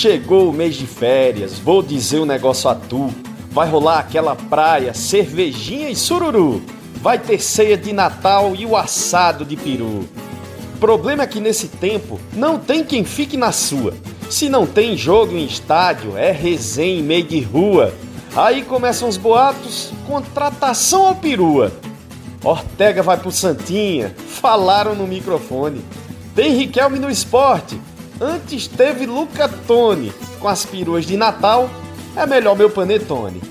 Chegou o mês de férias, vou dizer um negócio a tu. Vai rolar aquela praia, cervejinha e sururu. Vai ter ceia de Natal e o assado de peru. Problema é que nesse tempo não tem quem fique na sua. Se não tem jogo em estádio, é resenha em meio de rua. Aí começam os boatos, contratação ao perua. Ortega vai pro Santinha, falaram no microfone. Tem Riquelme no esporte, antes teve Luca Tone. Com as peruas de Natal, é melhor meu panetone.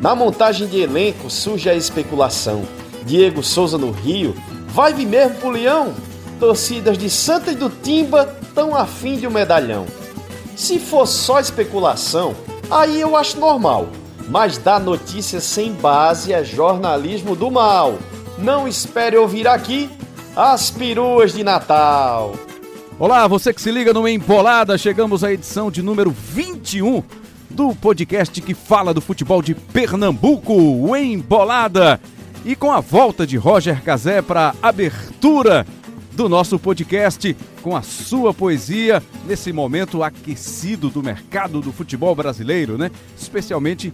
Na montagem de elenco surge a especulação. Diego Souza no Rio, vai vir mesmo pro Leão? Torcidas de Santa e do Timba tão afim de um medalhão. Se for só especulação, aí eu acho normal. Mas dar notícias sem base é jornalismo do mal. Não espere ouvir aqui as peruas de Natal. Olá, você que se liga no Embolada, chegamos à edição de número 21 do podcast que fala do futebol de Pernambuco, o Embolada. E com a volta de Roger Cazé para abertura do nosso podcast com a sua poesia nesse momento aquecido do mercado do futebol brasileiro, né? Especialmente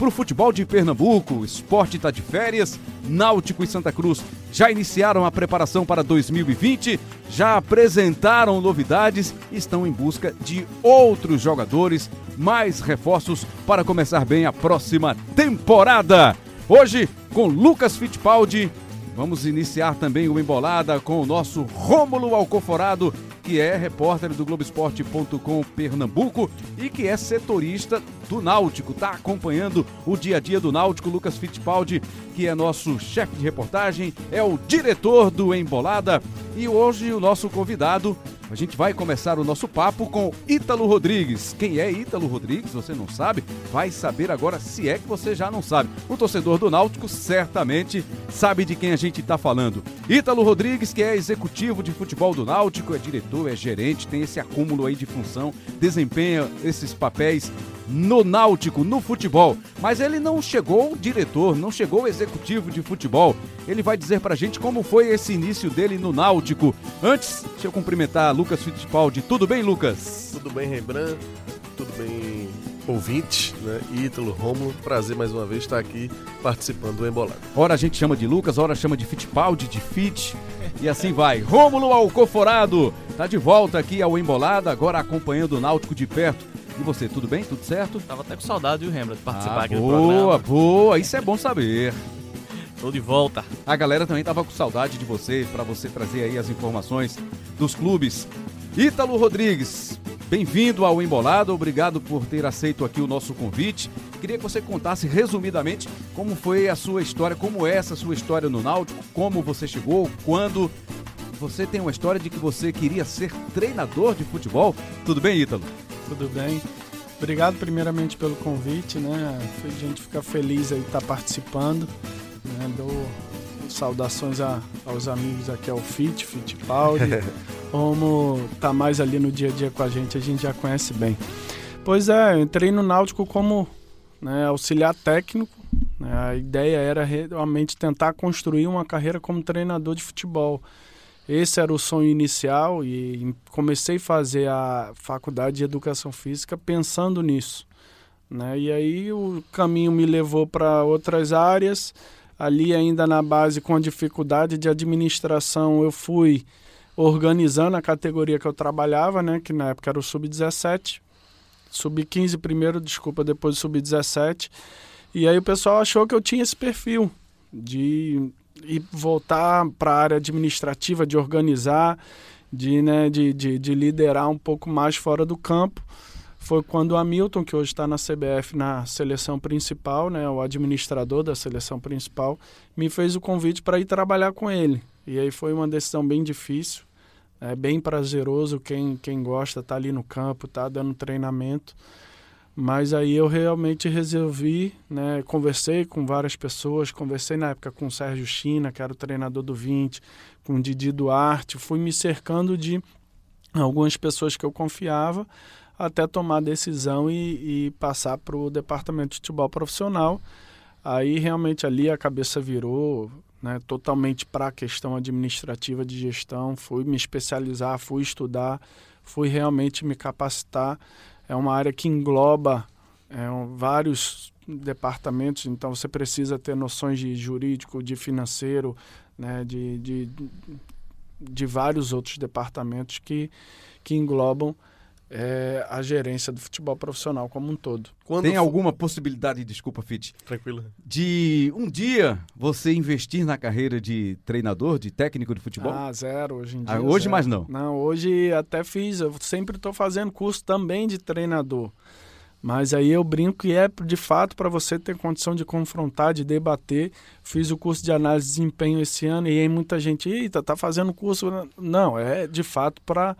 para o futebol de Pernambuco. Esporte está de férias. Náutico e Santa Cruz já iniciaram a preparação para 2020, já apresentaram novidades e estão em busca de outros jogadores, mais reforços para começar bem a próxima temporada. Hoje, com Lucas Fittipaldi, Vamos iniciar também o Embolada com o nosso Rômulo Alcoforado, que é repórter do Globoesporte.com Pernambuco e que é setorista do Náutico, está acompanhando o dia a dia do Náutico. Lucas Fittipaldi, que é nosso chefe de reportagem, é o diretor do Embolada. E hoje o nosso convidado a gente vai começar o nosso papo com Ítalo Rodrigues. Quem é Ítalo Rodrigues? Você não sabe? Vai saber agora se é que você já não sabe. O torcedor do Náutico certamente sabe de quem a gente está falando. Ítalo Rodrigues, que é executivo de futebol do Náutico, é diretor, é gerente, tem esse acúmulo aí de função, desempenha esses papéis no Náutico, no futebol. Mas ele não chegou diretor, não chegou executivo de futebol. Ele vai dizer pra gente como foi esse início dele no Náutico. Antes, deixa eu cumprimentar Lucas Fittipaldi. Tudo bem, Lucas? Tudo bem, Rembrandt? Tudo bem, ouvinte, né? Ítalo, Romulo, prazer mais uma vez estar aqui participando do Embolado. Ora a gente chama de Lucas, ora chama de Fittipaldi, de Fit, e assim vai. Rômulo Alcoforado, tá de volta aqui ao Embolada, agora acompanhando o Náutico de perto. E você, tudo bem? Tudo certo? Tava até com saudade, viu, Rembrandt, de participar ah, aqui boa, do programa. Boa, boa, isso é bom saber. Tô de volta. A galera também tava com saudade de você, para você trazer aí as informações dos clubes. Ítalo Rodrigues, bem-vindo ao Embolado, obrigado por ter aceito aqui o nosso convite. Queria que você contasse resumidamente como foi a sua história, como é essa sua história no Náutico, como você chegou, quando você tem uma história de que você queria ser treinador de futebol. Tudo bem, Ítalo? Tudo bem. Obrigado primeiramente pelo convite, né? A gente fica feliz aí estar participando. Né? Dou saudações a, aos amigos aqui ao Fit, Fittipaldi. Como tá mais ali no dia a dia com a gente, a gente já conhece bem. Pois é, eu entrei no Náutico como né, auxiliar técnico. Né? A ideia era realmente tentar construir uma carreira como treinador de futebol. Esse era o sonho inicial e comecei a fazer a faculdade de educação física pensando nisso. Né? E aí o caminho me levou para outras áreas. Ali, ainda na base, com dificuldade de administração, eu fui organizando a categoria que eu trabalhava, né? que na época era o sub-17. Sub-15 primeiro, desculpa, depois sub-17. E aí o pessoal achou que eu tinha esse perfil de e voltar para a área administrativa, de organizar, de, né, de, de, de, liderar um pouco mais fora do campo. Foi quando o Hamilton, que hoje está na CBF, na seleção principal, né, o administrador da seleção principal, me fez o convite para ir trabalhar com ele. E aí foi uma decisão bem difícil, é bem prazeroso. Quem, quem gosta tá ali no campo, tá dando treinamento. Mas aí eu realmente resolvi, né, conversei com várias pessoas, conversei na época com o Sérgio China, que era o treinador do 20, com o Didi Duarte, fui me cercando de algumas pessoas que eu confiava até tomar a decisão e, e passar para o departamento de futebol profissional. Aí realmente ali a cabeça virou né, totalmente para a questão administrativa de gestão, fui me especializar, fui estudar, fui realmente me capacitar é uma área que engloba é, vários departamentos, então você precisa ter noções de jurídico, de financeiro, né, de, de, de vários outros departamentos que, que englobam é, a gerência do futebol profissional como um todo. Quando Tem alguma possibilidade, desculpa, Fit, Tranquilo. de um dia você investir na carreira de treinador, de técnico de futebol? Ah, zero hoje em dia. Ah, hoje zero. mais não? Não, hoje até fiz, eu sempre estou fazendo curso também de treinador. Mas aí eu brinco que é de fato para você ter condição de confrontar, de debater. Fiz o curso de análise de desempenho esse ano e aí muita gente, eita, tá fazendo curso. Não, é de fato para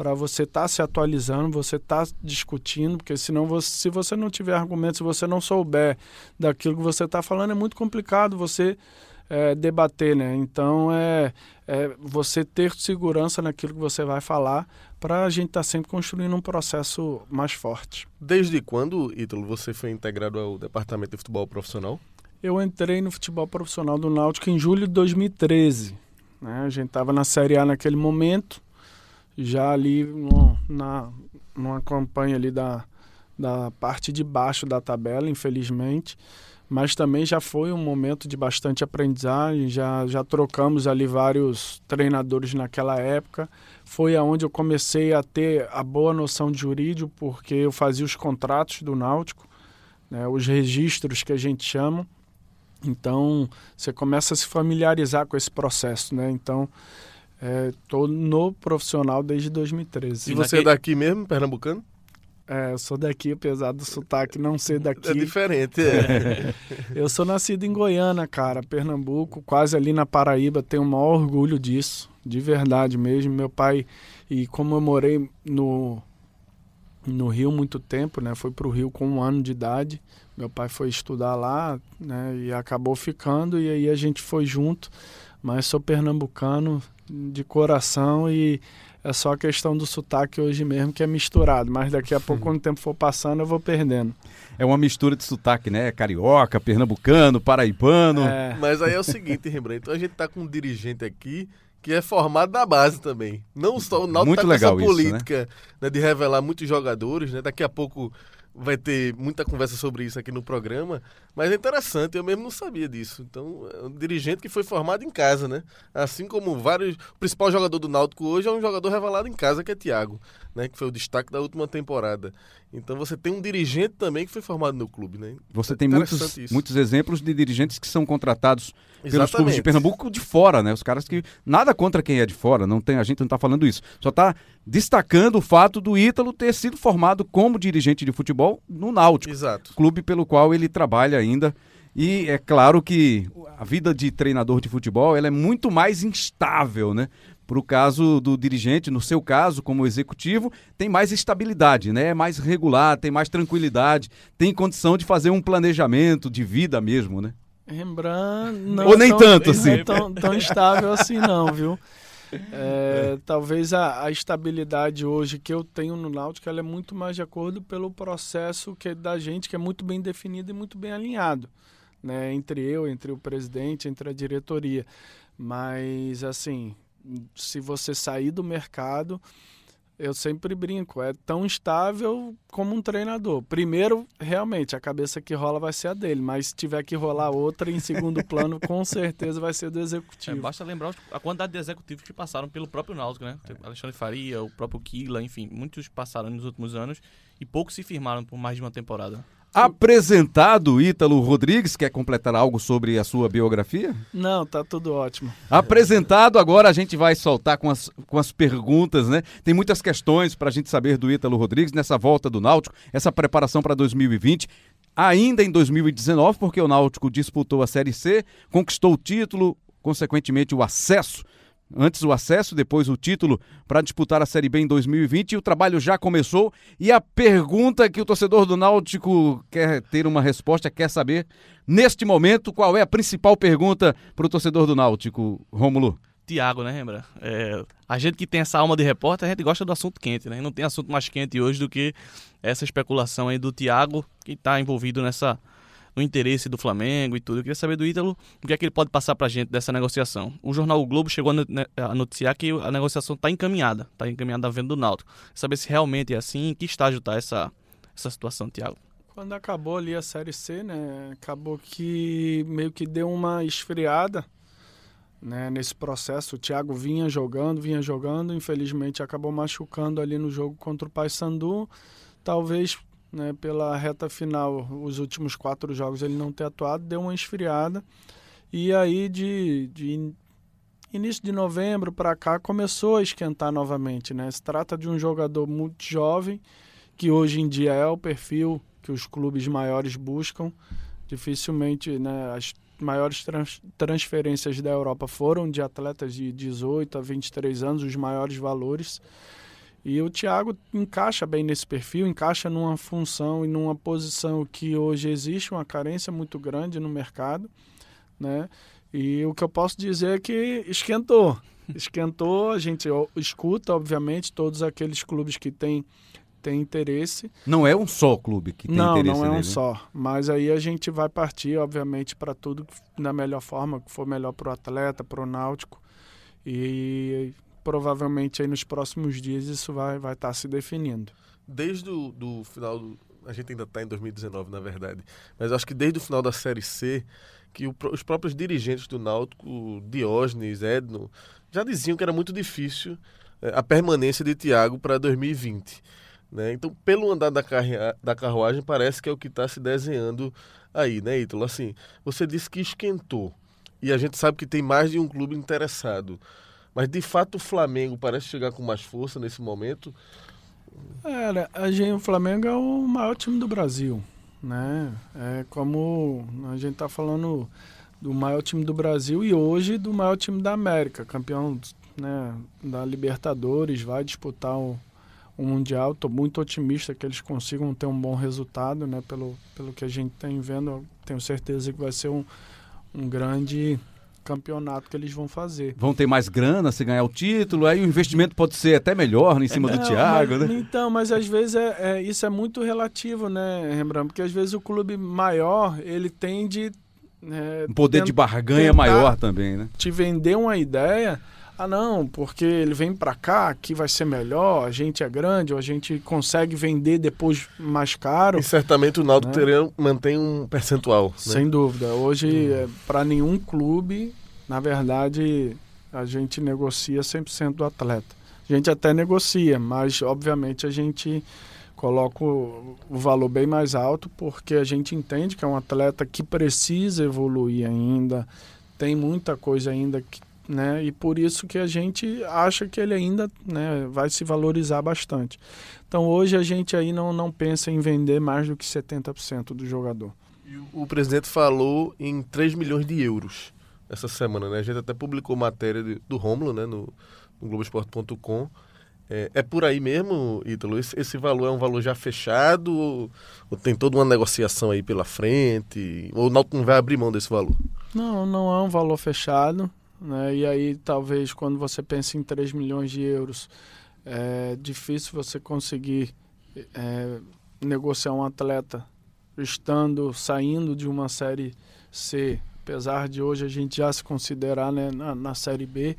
para você estar tá se atualizando, você estar tá discutindo, porque senão você, se você não tiver argumentos, se você não souber daquilo que você está falando, é muito complicado você é, debater, né? Então é, é, você ter segurança naquilo que você vai falar para a gente estar tá sempre construindo um processo mais forte. Desde quando, Ítalo, você foi integrado ao departamento de futebol profissional? Eu entrei no futebol profissional do Náutico em julho de 2013. Né? A gente estava na Série A naquele momento já ali no, na, numa campanha ali da, da parte de baixo da tabela, infelizmente. Mas também já foi um momento de bastante aprendizagem, já, já trocamos ali vários treinadores naquela época. Foi aonde eu comecei a ter a boa noção de jurídico, porque eu fazia os contratos do Náutico, né, os registros que a gente chama. Então, você começa a se familiarizar com esse processo, né? Então, Estou é, no profissional desde 2013. E você é daqui mesmo, pernambucano? É, eu sou daqui, apesar do sotaque não ser daqui. É diferente, é. eu sou nascido em Goiânia, cara, Pernambuco, quase ali na Paraíba, tenho o maior orgulho disso, de verdade mesmo. Meu pai, e como eu morei no, no Rio muito tempo, né, fui para o Rio com um ano de idade, meu pai foi estudar lá, né, e acabou ficando, e aí a gente foi junto, mas sou pernambucano, de coração e é só a questão do sotaque hoje mesmo que é misturado, mas daqui a pouco, quando o tempo for passando, eu vou perdendo. É uma mistura de sotaque, né? Carioca, pernambucano, paraibano. É. Mas aí é o seguinte, Rembrandt, então a gente tá com um dirigente aqui que é formado da base também. Não só o Náutico Muito tá legal essa política isso, né? Né, de revelar muitos jogadores, né? Daqui a pouco vai ter muita conversa sobre isso aqui no programa, mas é interessante, eu mesmo não sabia disso. Então, é um dirigente que foi formado em casa, né? Assim como vários. O principal jogador do Náutico hoje é um jogador revelado em casa, que é Thiago, né? Que foi o destaque da última temporada. Então você tem um dirigente também que foi formado no clube, né? Você tem muitos, muitos exemplos de dirigentes que são contratados Exatamente. pelos clubes de Pernambuco de fora, né? Os caras que. Nada contra quem é de fora, não tem, a gente não está falando isso. Só está destacando o fato do Ítalo ter sido formado como dirigente de futebol no Náutico. Exato. Clube pelo qual ele trabalha ainda. E é claro que a vida de treinador de futebol ela é muito mais instável, né? Para o caso do dirigente, no seu caso, como executivo, tem mais estabilidade, né? É mais regular, tem mais tranquilidade, tem condição de fazer um planejamento de vida mesmo, né? Rembrandt não Ou nem tão, tanto assim. Não é tão, tão estável assim não, viu? É, talvez a, a, estabilidade hoje que eu tenho no Náutico ela é muito mais de acordo pelo processo que é da gente que é muito bem definido e muito bem alinhado, né? Entre eu, entre o presidente, entre a diretoria. Mas assim, se você sair do mercado, eu sempre brinco, é tão estável como um treinador. Primeiro, realmente, a cabeça que rola vai ser a dele, mas se tiver que rolar outra em segundo plano, com certeza vai ser do executivo. É, basta lembrar a quantidade de executivos que passaram pelo próprio Náutico, né? É. Alexandre Faria, o próprio Kila, enfim, muitos passaram nos últimos anos e poucos se firmaram por mais de uma temporada. Apresentado Ítalo Rodrigues, quer completar algo sobre a sua biografia? Não, tá tudo ótimo. Apresentado, agora a gente vai soltar com as, com as perguntas, né? Tem muitas questões para a gente saber do Ítalo Rodrigues nessa volta do Náutico, essa preparação para 2020. Ainda em 2019, porque o Náutico disputou a Série C, conquistou o título, consequentemente o acesso Antes o acesso, depois o título para disputar a Série B em 2020 e o trabalho já começou. E a pergunta que o torcedor do Náutico quer ter uma resposta, quer saber, neste momento, qual é a principal pergunta para o torcedor do Náutico, Rômulo? Tiago, né, lembra? É, a gente que tem essa alma de repórter, a gente gosta do assunto quente, né? Não tem assunto mais quente hoje do que essa especulação aí do Tiago, que está envolvido nessa no interesse do Flamengo e tudo. Eu queria saber do Ítalo o que é que ele pode passar para a gente dessa negociação. O jornal o Globo chegou a noticiar que a negociação está encaminhada, está encaminhada à venda do Náutico. Saber se realmente é assim, em que estágio está essa, essa situação, Tiago? Quando acabou ali a Série C, né, acabou que meio que deu uma esfriada né, nesse processo. O Thiago vinha jogando, vinha jogando, infelizmente acabou machucando ali no jogo contra o Paysandu. Talvez né, pela reta final, os últimos quatro jogos ele não ter atuado, deu uma esfriada. E aí de, de início de novembro para cá começou a esquentar novamente. Né? Se trata de um jogador muito jovem, que hoje em dia é o perfil que os clubes maiores buscam. Dificilmente né, as maiores trans, transferências da Europa foram de atletas de 18 a 23 anos, os maiores valores. E o Thiago encaixa bem nesse perfil, encaixa numa função e numa posição que hoje existe uma carência muito grande no mercado, né? E o que eu posso dizer é que esquentou. Esquentou, a gente escuta, obviamente, todos aqueles clubes que têm tem interesse. Não é um só clube que tem não, interesse Não, não é um né? só. Mas aí a gente vai partir, obviamente, para tudo da melhor forma, que for melhor para o atleta, para o náutico. E provavelmente aí nos próximos dias isso vai estar vai tá se definindo. Desde o do final do, A gente ainda está em 2019, na verdade. Mas acho que desde o final da Série C, que o, os próprios dirigentes do Náutico, Diógenes, Edno, já diziam que era muito difícil é, a permanência de Thiago para 2020. Né? Então, pelo andar da, da carruagem, parece que é o que está se desenhando aí, né, Ítalo? Assim, você disse que esquentou. E a gente sabe que tem mais de um clube interessado. Mas, de fato, o Flamengo parece chegar com mais força nesse momento. A gente, o Flamengo é o maior time do Brasil. Né? É como a gente está falando do maior time do Brasil e hoje do maior time da América, campeão né, da Libertadores, vai disputar o, o Mundial. Estou muito otimista que eles consigam ter um bom resultado, né? Pelo, pelo que a gente tem vendo, tenho certeza que vai ser um, um grande campeonato que eles vão fazer. Vão ter mais grana se ganhar o título, aí o investimento pode ser até melhor em cima é, do Thiago, mas, né? Então, mas às vezes é, é, isso é muito relativo, né, Rembrandt? Porque às vezes o clube maior, ele tende... É, um poder de barganha maior também, né? Te vender uma ideia ah não, porque ele vem para cá, que vai ser melhor, a gente é grande, ou a gente consegue vender depois mais caro. E certamente o Naldo né? mantém um percentual. Né? Sem dúvida. Hoje, hum. É, para nenhum clube, na verdade, a gente negocia 100% do atleta. A gente até negocia, mas obviamente a gente coloca o valor bem mais alto porque a gente entende que é um atleta que precisa evoluir ainda, tem muita coisa ainda que né? E por isso que a gente acha que ele ainda né, vai se valorizar bastante. Então hoje a gente aí não, não pensa em vender mais do que 70% do jogador. O presidente falou em 3 milhões de euros essa semana, né? A gente até publicou matéria do Romulo, né, no, no Globoesporte.com. É, é, por aí mesmo, Ítalo? Esse, esse, valor é um valor já fechado ou, ou, tem toda uma negociação aí pela frente? Ou o Náutico não vai abrir mão desse valor? Não, não é um valor fechado. Né? E aí, talvez, quando você pensa em 3 milhões de euros, é difícil você conseguir é, negociar um atleta estando, saindo de uma Série C, apesar de hoje a gente já se considerar né, na, na Série B,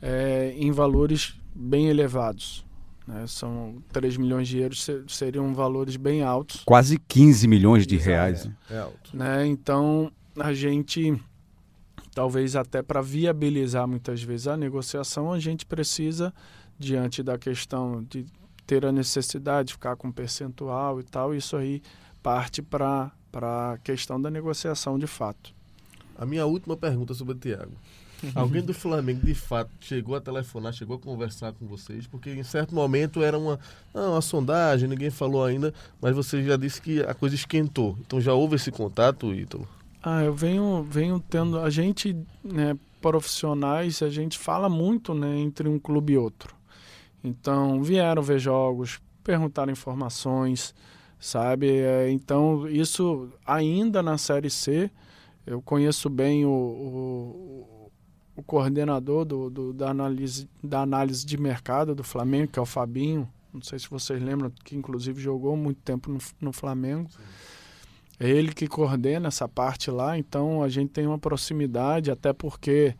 é, em valores bem elevados. Né? São 3 milhões de euros, seriam valores bem altos. Quase 15 milhões de reais. É, é alto. Né? Então, a gente talvez até para viabilizar muitas vezes a negociação, a gente precisa, diante da questão de ter a necessidade de ficar com percentual e tal, isso aí parte para a questão da negociação de fato. A minha última pergunta sobre o Thiago. Alguém do Flamengo de fato chegou a telefonar, chegou a conversar com vocês, porque em certo momento era uma, não, uma sondagem, ninguém falou ainda, mas você já disse que a coisa esquentou. Então já houve esse contato, Ítalo? Ah, eu venho, venho tendo. A gente, né, profissionais, a gente fala muito né, entre um clube e outro. Então, vieram ver jogos, perguntaram informações, sabe? É, então, isso ainda na Série C, eu conheço bem o, o, o coordenador do, do, da, análise, da análise de mercado do Flamengo, que é o Fabinho. Não sei se vocês lembram, que inclusive jogou muito tempo no, no Flamengo. Sim É ele que coordena essa parte lá, então a gente tem uma proximidade, até porque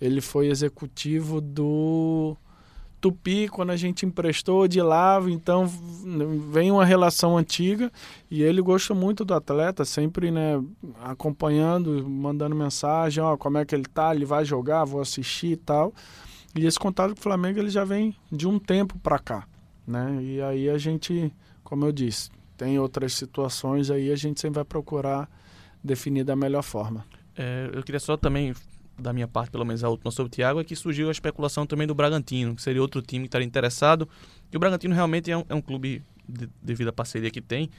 ele foi executivo do Tupi quando a gente emprestou de lá, então vem uma relação antiga e ele gosta muito do atleta, sempre né, acompanhando, mandando mensagem, ó, como é que ele tá, ele vai jogar, vou assistir e tal. E esse contato com o Flamengo ele já vem de um tempo para cá, né? E aí a gente, como eu disse, tem outras situações aí a gente sempre vai procurar definir da melhor forma. É, eu queria só também da minha parte, pelo menos a última sobre o Thiago, é que surgiu a especulação também do Bragantino, que seria outro time que estaria interessado. E o Bragantino realmente é um, é um clube, de, devido à parceria que tem,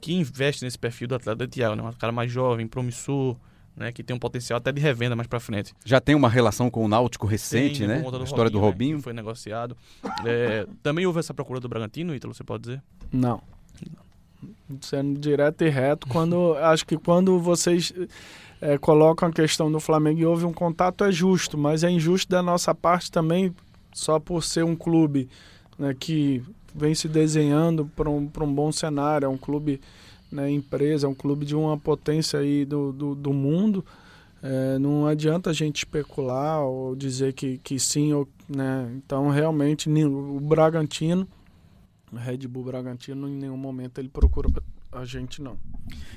que investe nesse perfil do atleta do Thiago, né? Um cara mais jovem, promissor, né? Que tem um potencial até de revenda mais para frente. Já tem uma relação com o Náutico recente, tem, né? A história Robinho, do Robinho. Né? foi negociado. É, também houve essa procura do Bragantino, Ítalo, você pode dizer? Não. Sendo direto e reto, quando acho que quando vocês é, colocam a questão do Flamengo e houve um contato, é justo, mas é injusto da nossa parte também, só por ser um clube né, que vem se desenhando para um, um bom cenário, é um clube né, empresa, é um clube de uma potência aí do, do, do mundo. É, não adianta a gente especular ou dizer que, que sim, ou, né? então realmente o Bragantino, Red Bull Bragantino, em nenhum momento ele procura a gente não.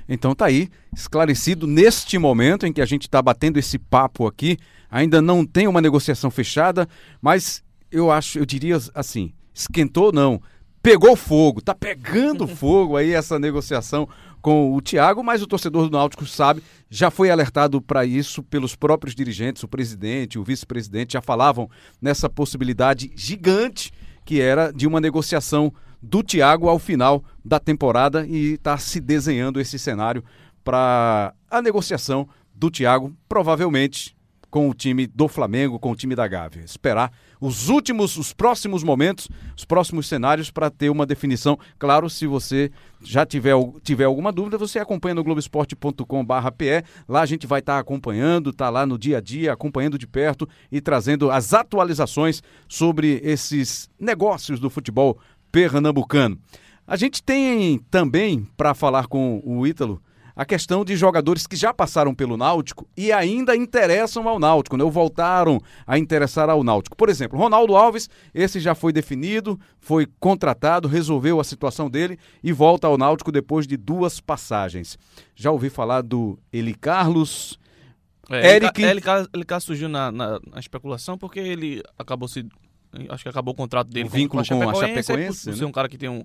Então tá aí, esclarecido neste momento em que a gente está batendo esse papo aqui, ainda não tem uma negociação fechada, mas eu acho, eu diria assim, esquentou não, pegou fogo, tá pegando fogo aí essa negociação com o Thiago, mas o torcedor do Náutico sabe, já foi alertado para isso pelos próprios dirigentes, o presidente, o vice-presidente já falavam nessa possibilidade gigante que era de uma negociação do Thiago ao final da temporada e está se desenhando esse cenário para a negociação do Thiago, provavelmente com o time do Flamengo, com o time da Gávea. Esperar os últimos, os próximos momentos, os próximos cenários para ter uma definição. Claro, se você já tiver, tiver alguma dúvida, você acompanha no globesport.com/pe. Lá a gente vai estar tá acompanhando, tá lá no dia a dia, acompanhando de perto e trazendo as atualizações sobre esses negócios do futebol pernambucano. A gente tem também para falar com o Ítalo a questão de jogadores que já passaram pelo Náutico e ainda interessam ao Náutico, né? ou voltaram a interessar ao Náutico. Por exemplo, Ronaldo Alves, esse já foi definido, foi contratado, resolveu a situação dele e volta ao Náutico depois de duas passagens. Já ouvi falar do Eli Carlos. É, Eric... Ele, ele, ele surgiu na, na, na especulação porque ele acabou se. Acho que acabou o contrato dele o vínculo com, com a Chapecoense. Por, por né? ser um cara que tem um,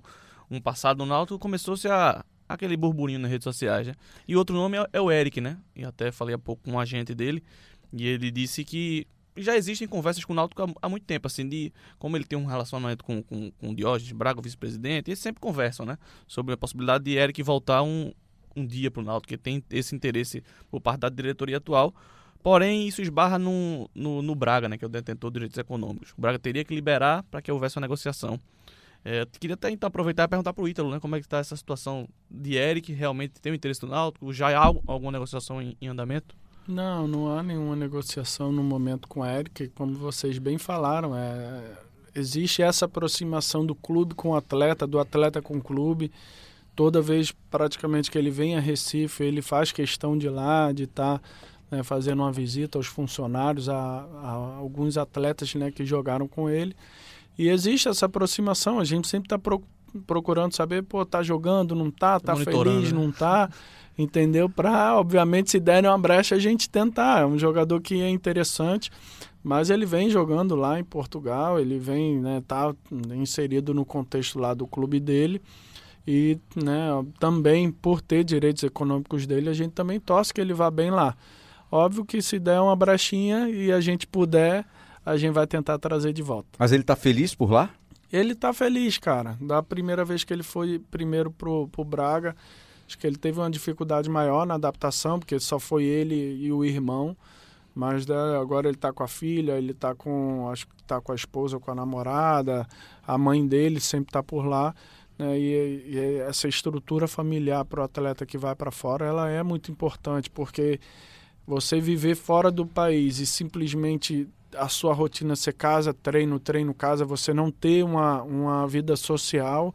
um passado no Náutico, começou-se a aquele burburinho nas redes sociais. Né? E outro nome é, é, o Eric, né? E até falei há pouco com um agente dele, e ele disse que já existem conversas com o Náutico há, há muito tempo, assim, de como ele tem um relacionamento com, com, com o Diógenes Braga, o vice-presidente, eles sempre conversam, né? Sobre a possibilidade de Eric voltar um, um dia para o Náutico, que tem esse interesse por parte da diretoria atual. Porém, isso esbarra no, no, no Braga, né, que é o detentor de direitos econômicos. O Braga teria que liberar para que houvesse uma negociação. É, queria até então aproveitar e perguntar para o Ítalo, né, como é que está essa situação de Eric, realmente tem o interesse do Náutico? Já há alguma negociação em, em, andamento? Não, não há nenhuma negociação no momento com o Eric, como vocês bem falaram, é, existe essa aproximação do clube com o atleta, do atleta com o clube, toda vez praticamente que ele vem a Recife, ele faz questão de ir lá, de estar tá, né, fazendo uma visita aos funcionários, a, a alguns atletas né, que jogaram com ele, e existe essa aproximação, a gente sempre está pro, procurando saber, pô, tá jogando, não tá, tá feliz, né? não tá, entendeu? Para, obviamente, se derem uma brecha, a gente tentar. É um jogador que é interessante, mas ele vem jogando lá em Portugal, ele vem, né, tá inserido no contexto lá do clube dele. E né, também por ter direitos econômicos dele, a gente também torce que ele vá bem lá. Óbvio que se der uma brechinha e a gente puder a gente vai tentar trazer de volta. Mas ele está feliz por lá? Ele está feliz, cara. Da primeira vez que ele foi primeiro pro, pro Braga, acho que ele teve uma dificuldade maior na adaptação, porque só foi ele e o irmão. Mas né, agora ele está com a filha, ele está com, acho que está com a esposa, com a namorada, a mãe dele sempre está por lá. Né, e, e, essa estrutura familiar para o atleta que vai para fora, ela é muito importante, porque você viver fora do país e simplesmente a sua rotina ser casa, treino, treino, casa, você não ter uma, uma vida social,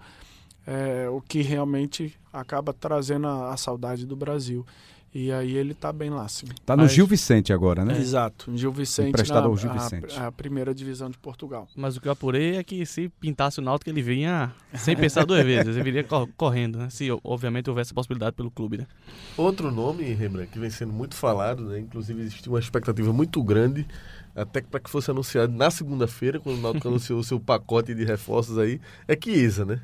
é, o que realmente acaba trazendo a, a saudade do Brasil. E aí ele tá bem lá, sim. Tá no Mas- Gil Vicente agora, né? Exato, Gil Vicente Emprestado na ao Gil a- Vicente. A, primeira divisão de Portugal. Mas o que eu apurei é que se pintasse o Náutico, ele vinha sem pensar duas vezes. Ele viria cor- correndo, né? Se, obviamente, houvesse a possibilidade pelo clube, né? Outro nome, Rembrandt, que vem sendo muito falado, né? inclusive existiu uma expectativa muito grande, até para que fosse anunciado na segunda-feira, quando o Náutico anunciou o seu pacote de reforços aí, é Chiesa, né?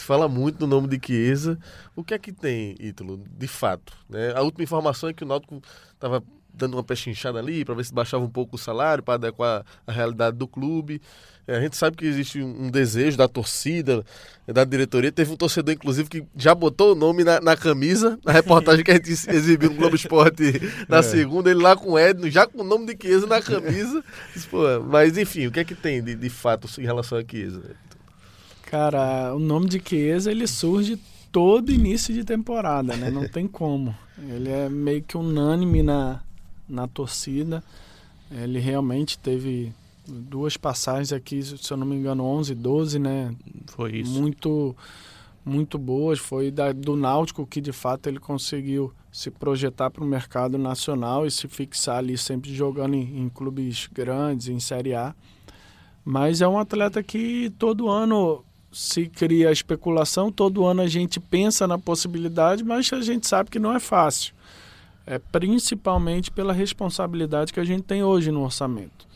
Se fala muito no nome de Chiesa. O que é que tem, Ítalo, de fato? Né? A última informação é que o Náutico estava dando uma pechinchada ali para ver se baixava um pouco o salário, para adequar a realidade do clube. É, a gente sabe que existe um desejo da torcida, da diretoria. Teve um torcedor, inclusive, que já botou o nome na, na camisa, na reportagem que a gente exibiu no Globo Esporte na segunda, ele lá com o Edno, já com o nome de Chiesa na camisa. Mas enfim, o que é que tem de, de fato em relação a Chiesa? Cara, o nome de Chiesa, ele surge todo início de temporada, né? Não tem como. Ele é meio que unânime na, na torcida. Ele realmente teve duas passagens aqui, se eu não me engano, 11, 12, né? Foi isso. Muito muito boas. Foi da, do Náutico que de fato ele conseguiu se projetar para o mercado nacional e se fixar ali sempre jogando em, em clubes grandes, em Série A. Mas é um atleta que todo ano se cria a especulação, todo ano a gente pensa na possibilidade, mas a gente sabe que não é fácil. É principalmente pela responsabilidade que a gente tem hoje no orçamento.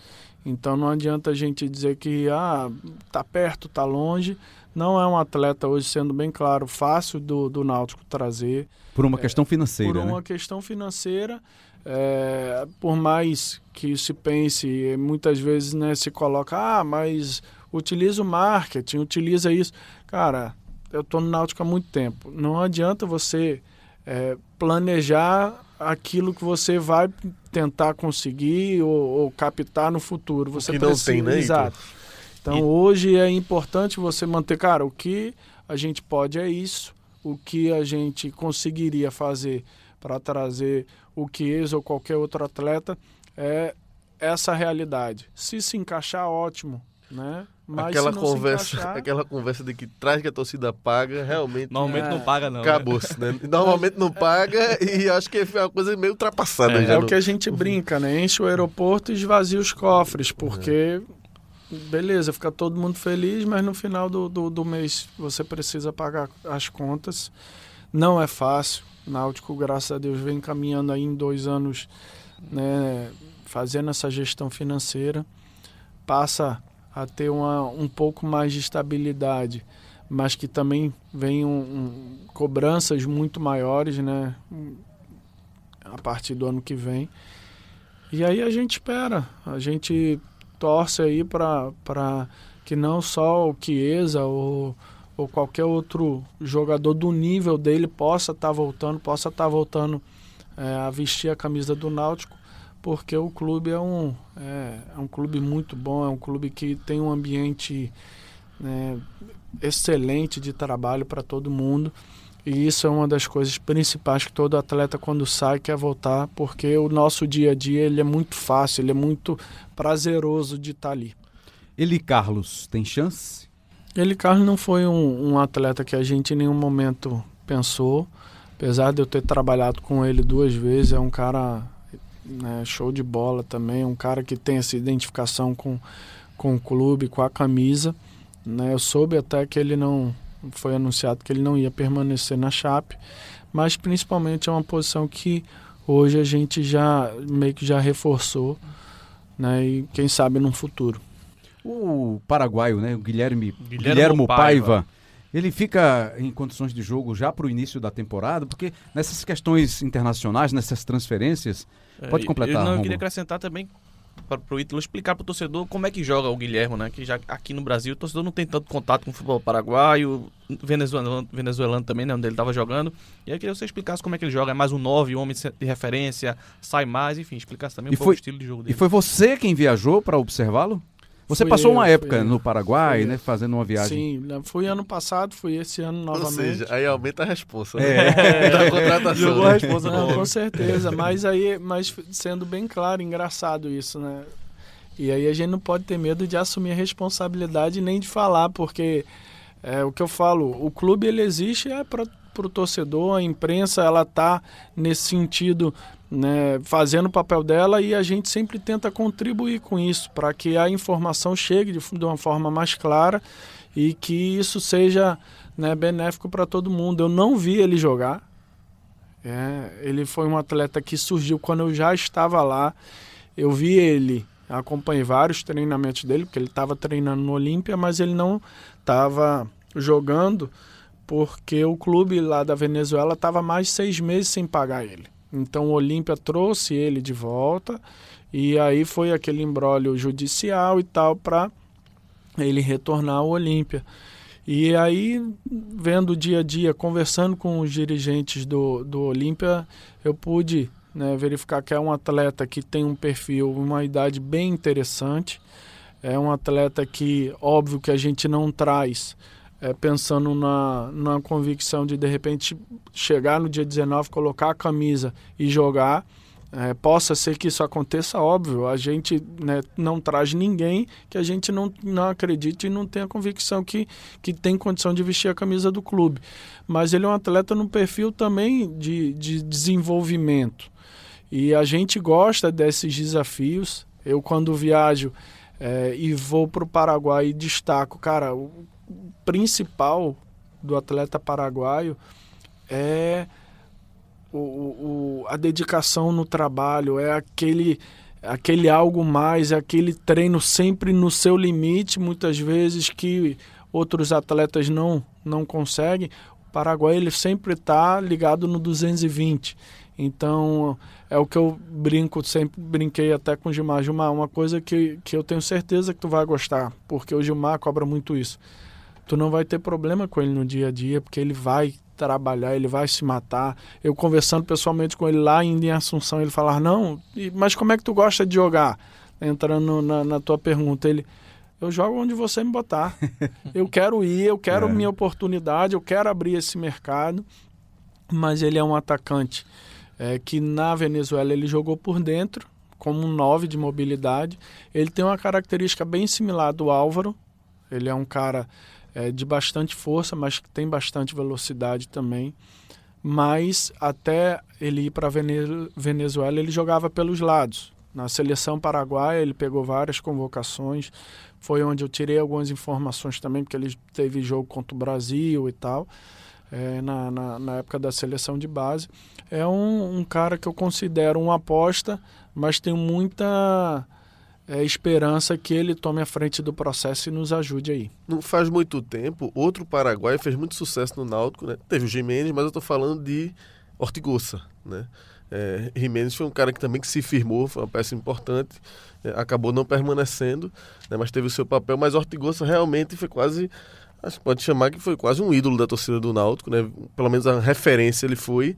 Então não adianta a gente dizer que ah, tá perto, tá longe. Não é um atleta hoje, sendo bem claro, fácil do, do Náutico trazer. Por uma questão financeira, Por uma né? questão financeira, é, por mais que se pense, muitas vezes né, se coloca, ah, mas utiliza o marketing, utiliza isso. Cara, eu estou no Náutico há muito tempo. Não adianta você é, planejar aquilo que você vai tentar conseguir ou, ou captar no futuro. Você que não tem, né? Exato. Então E- hoje é importante você manter, cara, o que a gente pode é isso, o que a gente conseguiria fazer para trazer o Chiesa ou qualquer outro atleta é essa realidade. Se se encaixar, ótimo, né? Mas aquela se não se conversa, encaixar- aquela conversa de que traz que a torcida paga, realmente Normalmente É. não paga, não. né? acabou-se, né? Normalmente não paga e acho que foi uma coisa meio ultrapassada É, já. É o no- que a gente brinca, né? Enche o aeroporto e esvazia os cofres, porque beleza, fica todo mundo feliz, mas no final do, do, do mês você precisa pagar as contas. Não é fácil. Náutico, graças a Deus, vem caminhando aí em dois anos, né, fazendo essa gestão financeira. Passa a ter uma, um pouco mais de estabilidade, mas que também vem um, cobranças muito maiores, né? a partir do ano que vem. E aí a gente espera, a gente torce aí para que não só o Chiesa ou, ou qualquer outro jogador do nível dele possa estar voltando, possa estar voltando é, a vestir a camisa do Náutico, porque o clube é um, é, é um clube muito bom, é um clube que tem um ambiente né, excelente de trabalho para todo mundo. E isso é uma das coisas principais que todo atleta quando sai quer voltar, porque o nosso dia a dia ele é muito fácil, ele é muito prazeroso de estar ali. Ele Carlos tem chance? Ele, Carlos, não foi um, um atleta que a gente em nenhum momento pensou, apesar de eu ter trabalhado com ele duas vezes, é um cara né, show de bola também, um cara que tem essa identificação com, com o clube, com a camisa. Né, eu soube até que ele não foi anunciado que ele não ia permanecer na Chape, mas principalmente é uma posição que hoje a gente já meio que já reforçou, né, e quem sabe no futuro. O paraguaio, né? O Guilherme, Guilhermo Guilhermo Paiva. Paiva. Ele fica em condições de jogo já para o início da temporada, porque nessas questões internacionais, nessas transferências, Pode É, completar, Eu, não, eu queria acrescentar também para o Ítalo explicar para o torcedor como é que joga o Guilhermo, né? Que já aqui no Brasil o torcedor não tem tanto contato com o futebol paraguaio, venezuelano, venezuelano também, né? Onde ele estava jogando. E aí eu queria que você explicasse como é que ele joga. É mais um 9, um homem de referência, sai mais, enfim, explicasse também um E pouco foi- o estilo de jogo E dele. foi você quem viajou para observá-lo? Você Fui passou eu, uma época eu. no Paraguai, né? Fazendo uma viagem. Sim, né, fui ano passado, fui esse ano Ou novamente. seja, aí aumenta a resposta. É. Né? da contratação. Jogou né? a resposta Não, do com certeza, mas aí, mas sendo bem claro, engraçado isso, né? E aí a gente não pode ter medo de assumir a responsabilidade nem de falar, porque é o que eu falo, o clube ele existe é para para o torcedor, a imprensa ela está nesse sentido né, fazendo o papel dela e a gente sempre tenta contribuir com isso para que a informação chegue de, de, uma forma mais clara e que isso seja né, benéfico para todo mundo. Eu não vi ele jogar. É, ele foi um atleta que surgiu quando eu já estava lá. Eu vi ele, acompanhei vários treinamentos dele, porque ele estava treinando no Olímpia, mas ele não estava jogando porque o clube lá da Venezuela estava mais seis meses sem pagar ele. Então o Olímpia trouxe ele de volta e aí foi aquele embrólio judicial e tal para ele retornar ao Olímpia. E aí, vendo o dia a dia, conversando com os dirigentes do, do Olímpia, eu pude né, verificar que é um atleta que tem um perfil, uma idade bem interessante. É um atleta que, óbvio, que a gente não traz é, pensando na, na convicção de de repente chegar no dia 19, colocar a camisa e jogar. É, possa ser que isso aconteça, óbvio. A gente né, não traz ninguém que a gente não, não acredite e não tenha convicção que, que tem condição de vestir a camisa do clube. Mas ele é um atleta no perfil também de, de desenvolvimento. E a gente gosta desses desafios. Eu, quando viajo é, e vou para o Paraguai e destaco, cara, principal do atleta paraguaio é o, o, a dedicação no trabalho, é aquele, aquele algo mais, é aquele treino sempre no seu limite, muitas vezes que outros atletas não, não conseguem. O Paraguai ele sempre está ligado no 220. Então, é o que eu brinco, sempre brinquei até com o Gilmar. Gilmar, uma coisa que, que eu tenho certeza que tu vai gostar, porque o Gilmar cobra muito isso. Tu não vai ter problema com ele no dia a dia, porque ele vai trabalhar, ele vai se matar. Eu conversando pessoalmente com ele lá em Assunção, ele falar, não, mas como é que tu gosta de jogar? Entrando na, na tua pergunta, ele, eu jogo onde você me botar. eu quero ir, eu quero é. minha oportunidade, eu quero abrir esse mercado. Mas ele é um atacante é, que na Venezuela ele jogou por dentro, como um 9 de mobilidade. Ele tem uma característica bem similar do Álvaro. Ele é um cara é, de bastante força, mas que tem bastante velocidade também. Mas até ele ir para Venezuela, ele jogava pelos lados. Na seleção paraguaia, ele pegou várias convocações. Foi onde eu tirei algumas informações também, porque ele teve jogo contra o Brasil e tal, é, na, na, na, época da seleção de base. É um, um cara que eu considero uma aposta, mas tem muita é, esperança que ele tome a frente do processo e nos ajude aí. Não faz muito tempo, outro paraguaio fez muito sucesso no Náutico, né? Teve o Jimenez, mas eu estou falando de Ortigosa, né? É, Jimenez foi um cara que também que se firmou, foi uma peça importante, é, acabou não permanecendo, né? mas teve o seu papel, mas Ortigosa realmente foi quase, acho que pode chamar que foi quase um ídolo da torcida do Náutico, né? Pelo menos a referência ele foi.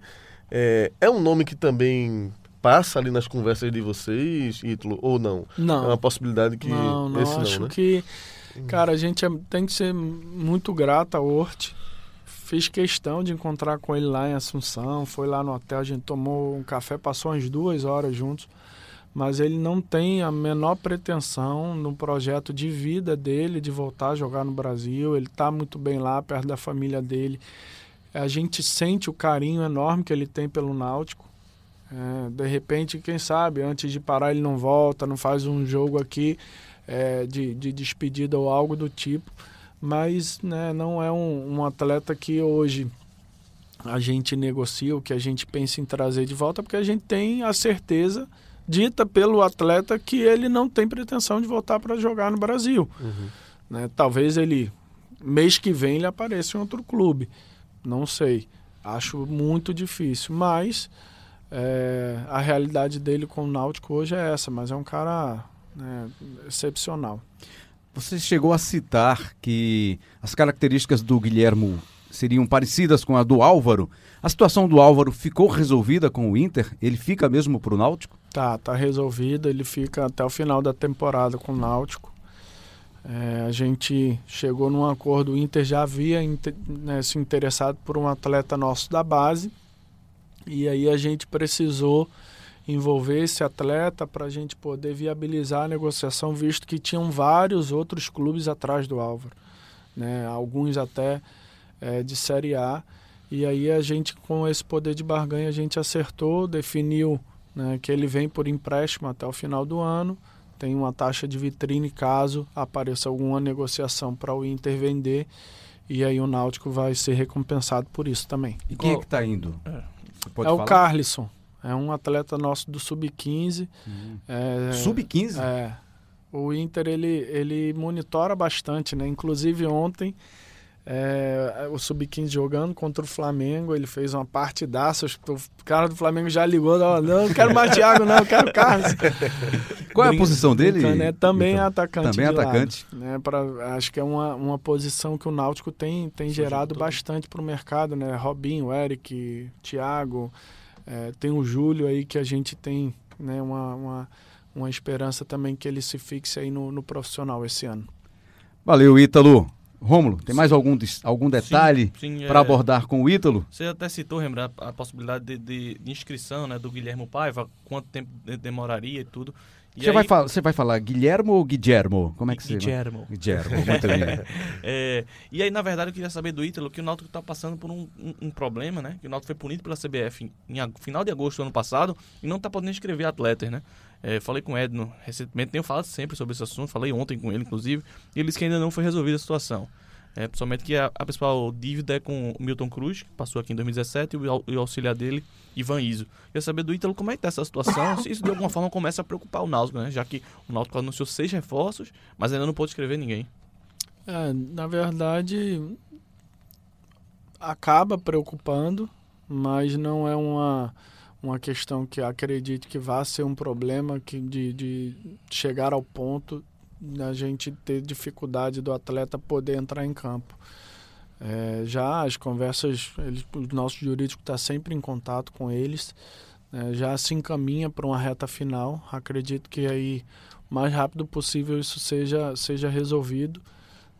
É, é um nome que também passa ali nas conversas de vocês, Ítalo, ou não? Não. É uma possibilidade que não, não esse acho não, né? que, cara, a gente é, tem que ser muito grato a Hort. Fiz questão de encontrar com ele lá em Assunção, foi lá no hotel, a gente tomou um café, passou umas duas horas juntos, mas ele não tem a menor pretensão no projeto de vida dele de voltar a jogar no Brasil. Ele está muito bem lá, perto da família dele. A gente sente o carinho enorme que ele tem pelo Náutico. É, de repente, quem sabe, antes de parar ele não volta, não faz um jogo aqui é, de, de despedida ou algo do tipo. Mas né, não é um, um atleta que hoje a gente negocia, o que a gente pensa em trazer de volta, porque a gente tem a certeza dita pelo atleta que ele não tem pretensão de voltar para jogar no Brasil. Uhum. Né? Talvez ele, mês que vem, ele apareça em outro clube. Não sei. Acho muito difícil. Mas é, a realidade dele com o Náutico hoje é essa, mas é um cara né, excepcional. Você chegou a citar que as características do Guilhermo seriam parecidas com a do Álvaro. A situação do Álvaro ficou resolvida com o Inter? Ele fica mesmo para o Náutico? Tá, tá resolvida. Ele fica até o final da temporada com o Náutico. É, a gente chegou num acordo, o Inter já havia né, se interessado por um atleta nosso da base e aí a gente precisou envolver esse atleta para a gente poder viabilizar a negociação, visto que tinham vários outros clubes atrás do Álvaro, né? alguns até é, de Série A. E aí a gente, com esse poder de barganha, a gente acertou, definiu né, que ele vem por empréstimo até o final do ano, tem uma taxa de vitrine caso apareça alguma negociação para o Inter vender, e aí o Náutico vai ser recompensado por isso também. E quem é que está indo? É, é o Carlisson, é um atleta nosso do Sub-15. Hum. É, Sub-15? É. O Inter, ele, ele monitora bastante, né? Inclusive ontem é, o Sub-15 jogando contra o Flamengo, ele fez uma partidaça. O cara do Flamengo já ligou, não, não quero mais Thiago, não, quero Carlos. Qual é a posição dele? Né? Também então, atacante. Também atacante. Lado, né? pra, acho que é uma, uma posição que o Náutico tem, tem gerado bastante para o mercado, né? Robinho, Eric, Thiago, é, tem o Júlio aí que a gente tem né? uma, uma, uma esperança também que ele se fixe aí no, no profissional esse ano. Valeu, Ítalo. Rômulo, tem mais algum, algum detalhe para é... abordar com o Ítalo? Você até citou, lembrar a possibilidade de, de, de, inscrição né, do Guilherme Paiva, quanto tempo demoraria e tudo. Você, aí... vai falar, você vai falar Guilhermo ou Guilhermo? Como é que você Guilhermo. Guilhermo, muito bem. é, e aí, na verdade, eu queria saber do Ítalo que o Náutico está passando por um, um, um, problema, né? Que o Náutico foi punido pela CBF em, em final de agosto do ano passado e não está podendo inscrever atletas, né? É, falei com o Edno recentemente, tenho falado sempre sobre esse assunto, falei ontem com ele, inclusive, e ele disse que ainda não foi resolvida a situação. É, principalmente que a, a, principal dívida é com o Milton Cruz, que passou aqui em 2017, e o, e o auxiliar dele, Ivan Iso. Queria saber do Ítalo como é que tá essa situação, se isso de alguma forma começa a preocupar o Náutico, né? Já que o Náutico anunciou seis reforços, mas ainda não pôde escrever ninguém. É, na verdade, acaba preocupando, mas não é uma, uma questão que acredite que vá ser um problema que de, de chegar ao ponto a gente ter dificuldade do atleta poder entrar em campo. É, já as conversas, eles, o nosso jurídico está sempre em contato com eles, é, já se encaminha para uma reta final. Acredito que aí o mais rápido possível isso seja, seja resolvido.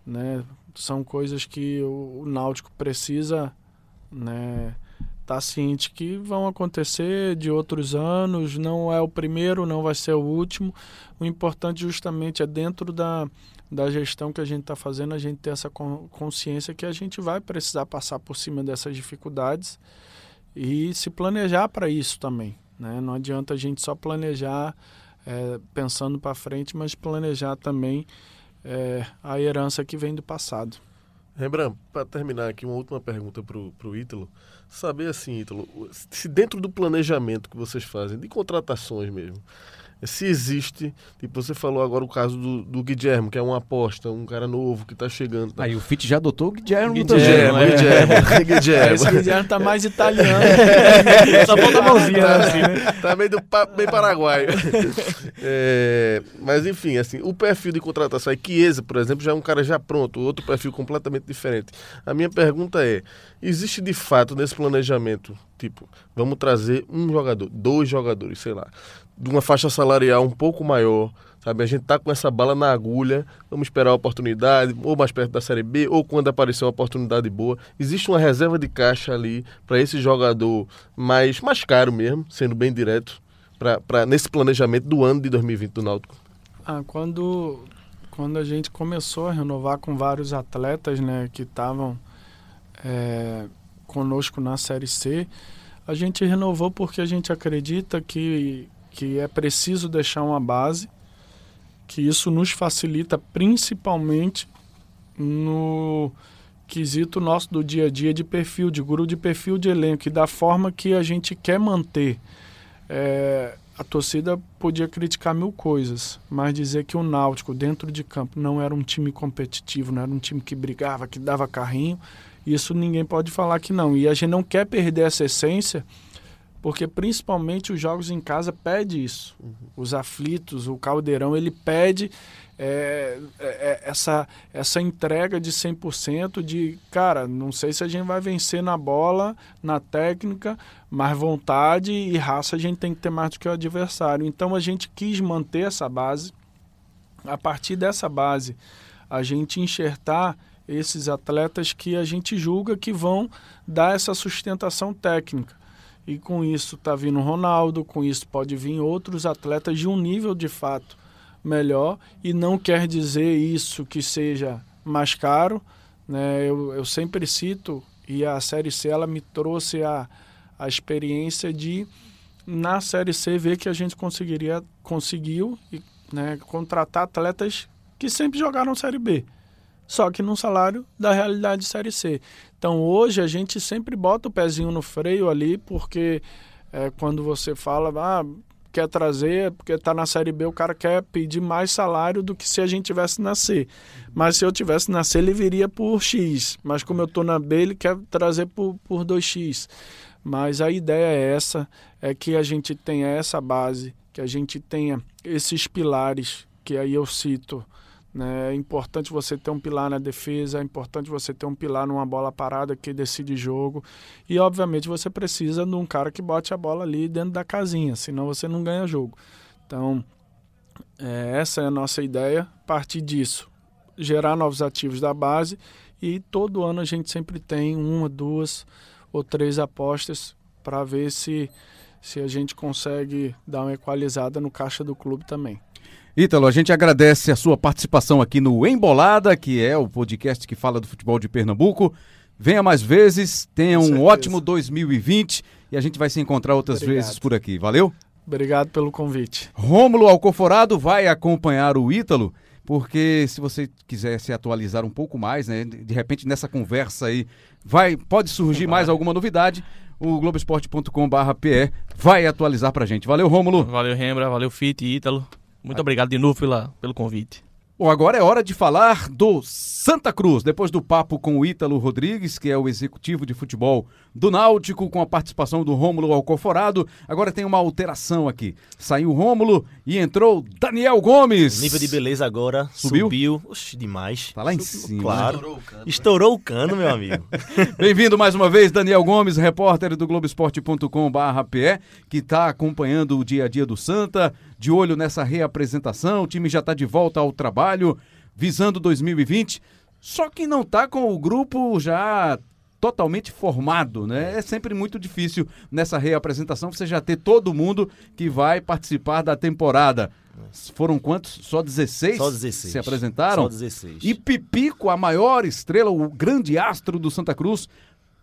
Né? São coisas que o, o Náutico precisa né, tá ciente que vão acontecer de outros anos, não é o primeiro, não vai ser o último. O importante justamente é dentro da, da gestão que a gente está fazendo, a gente ter essa consciência que a gente vai precisar passar por cima dessas dificuldades e se planejar para isso também. Né? Não adianta a gente só planejar é, pensando para frente, mas planejar também é, a herança que vem do passado. Rembrandt, para terminar aqui, uma última pergunta para o Ítalo. Saber assim, Ítalo, se dentro do planejamento que vocês fazem, de contratações mesmo, se existe, tipo, você falou agora o caso do, do Guilherme, que é uma aposta, um cara novo que está chegando. Tá? Aí o Fit já adotou o Guilherme Guilherme, é. Guilherme, Guilherme. Esse Guilherme tá mais italiano. Só falta a mãozinha, tá, assim, né? Tá meio, do, meio paraguaio. é, mas enfim, assim, o perfil de contratação, a Chiesa, por exemplo, já é um cara já pronto, outro perfil completamente diferente. A minha pergunta é, existe de fato nesse planejamento, tipo, vamos trazer um jogador, dois jogadores, sei lá, de uma faixa salarial um pouco maior, sabe? A gente tá com essa bala na agulha, vamos esperar a oportunidade, ou mais perto da Série B, ou quando aparecer uma oportunidade boa. Existe uma reserva de caixa ali para esse jogador mais, mais caro mesmo, sendo bem direto, para nesse planejamento do ano de 2020 do Náutico? Ah, quando, quando a gente começou a renovar com vários atletas né, que estavam é, conosco na Série C, a gente renovou porque a gente acredita que que é preciso deixar uma base, que isso nos facilita principalmente no quesito nosso do dia a dia de perfil, de guru de perfil de elenco e da forma que a gente quer manter. É, a torcida podia criticar mil coisas, mas dizer que o Náutico dentro de campo não era um time competitivo, não era um time que brigava, que dava carrinho, isso ninguém pode falar que não. E a gente não quer perder essa essência porque principalmente os jogos em casa pede isso. Uhum. Os aflitos, o caldeirão, ele pede é, é, é essa, essa entrega de 100% de, cara, não sei se a gente vai vencer na bola, na técnica, mas vontade e raça a gente tem que ter mais do que o adversário. Então a gente quis manter essa base. A partir dessa base, a gente enxertar esses atletas que a gente julga que vão dar essa sustentação técnica e com isso está vindo Ronaldo, com isso pode vir outros atletas de um nível de fato melhor e não quer dizer isso que seja mais caro. Né? Eu, eu sempre cito E a Série C ela me trouxe a, a experiência de, na Série C, ver que a gente conseguiria, conseguiu né, contratar atletas que sempre jogaram Série B, só que num salário da realidade de Série C. Então hoje a gente sempre bota o pezinho no freio ali, porque é, quando você fala, ah, quer trazer, porque está na Série B, o cara quer pedir mais salário do que se a gente tivesse na C. Mas se eu tivesse na C, ele viria por X. Mas como eu estou na B, ele quer trazer por, por 2X. Mas a ideia é essa, é que a gente tenha essa base, que a gente tenha esses pilares, que aí eu cito? É importante você ter um pilar na defesa, é importante você ter um pilar numa bola parada que decide jogo. E, obviamente, você precisa de um cara que bote a bola ali dentro da casinha, senão você não ganha jogo. Então, é, essa é a nossa ideia. Partir disso, gerar novos ativos da base. E todo ano a gente sempre tem uma, duas ou três apostas para ver se, se a gente consegue dar uma equalizada no caixa do clube também. Ítalo, a gente agradece a sua participação aqui no Embolada, que é o podcast que fala do futebol de Pernambuco. Venha mais vezes, tenha um ótimo 2020 e a gente vai se encontrar outras Obrigado. vezes por aqui. Valeu? Obrigado pelo convite. Rômulo Alcoforado vai acompanhar o Ítalo, porque se você quiser se atualizar um pouco mais, né, de repente nessa conversa aí, vai, pode surgir mais alguma novidade o globesport.com/pe vai atualizar pra gente. Valeu, Rômulo. Valeu, Rembra, valeu Fit e Ítalo. Muito obrigado de novo pela, pelo convite. Bom, agora é hora de falar do Santa Cruz. Depois do papo com o Ítalo Rodrigues, que é o executivo de futebol do Náutico, com a participação do Rômulo Alcoforado, agora tem uma alteração aqui. Saiu o Rômulo e entrou Daniel Gomes. O nível de beleza agora subiu. subiu. Oxi, demais. Tá lá em cima. Claro. Estourou o cano, Estourou o cano meu amigo. Bem-vindo mais uma vez, Daniel Gomes, repórter do Globoesporte.com/pe, que está acompanhando o dia a dia do Santa de olho nessa reapresentação, o time já está de volta ao trabalho, visando 2020, só que não está com o grupo já totalmente formado, né? É sempre muito difícil nessa reapresentação você já ter todo mundo que vai participar da temporada. Foram quantos? Só 16? Só 16. Se apresentaram? Só 16. E Pipico, a maior estrela, o grande astro do Santa Cruz,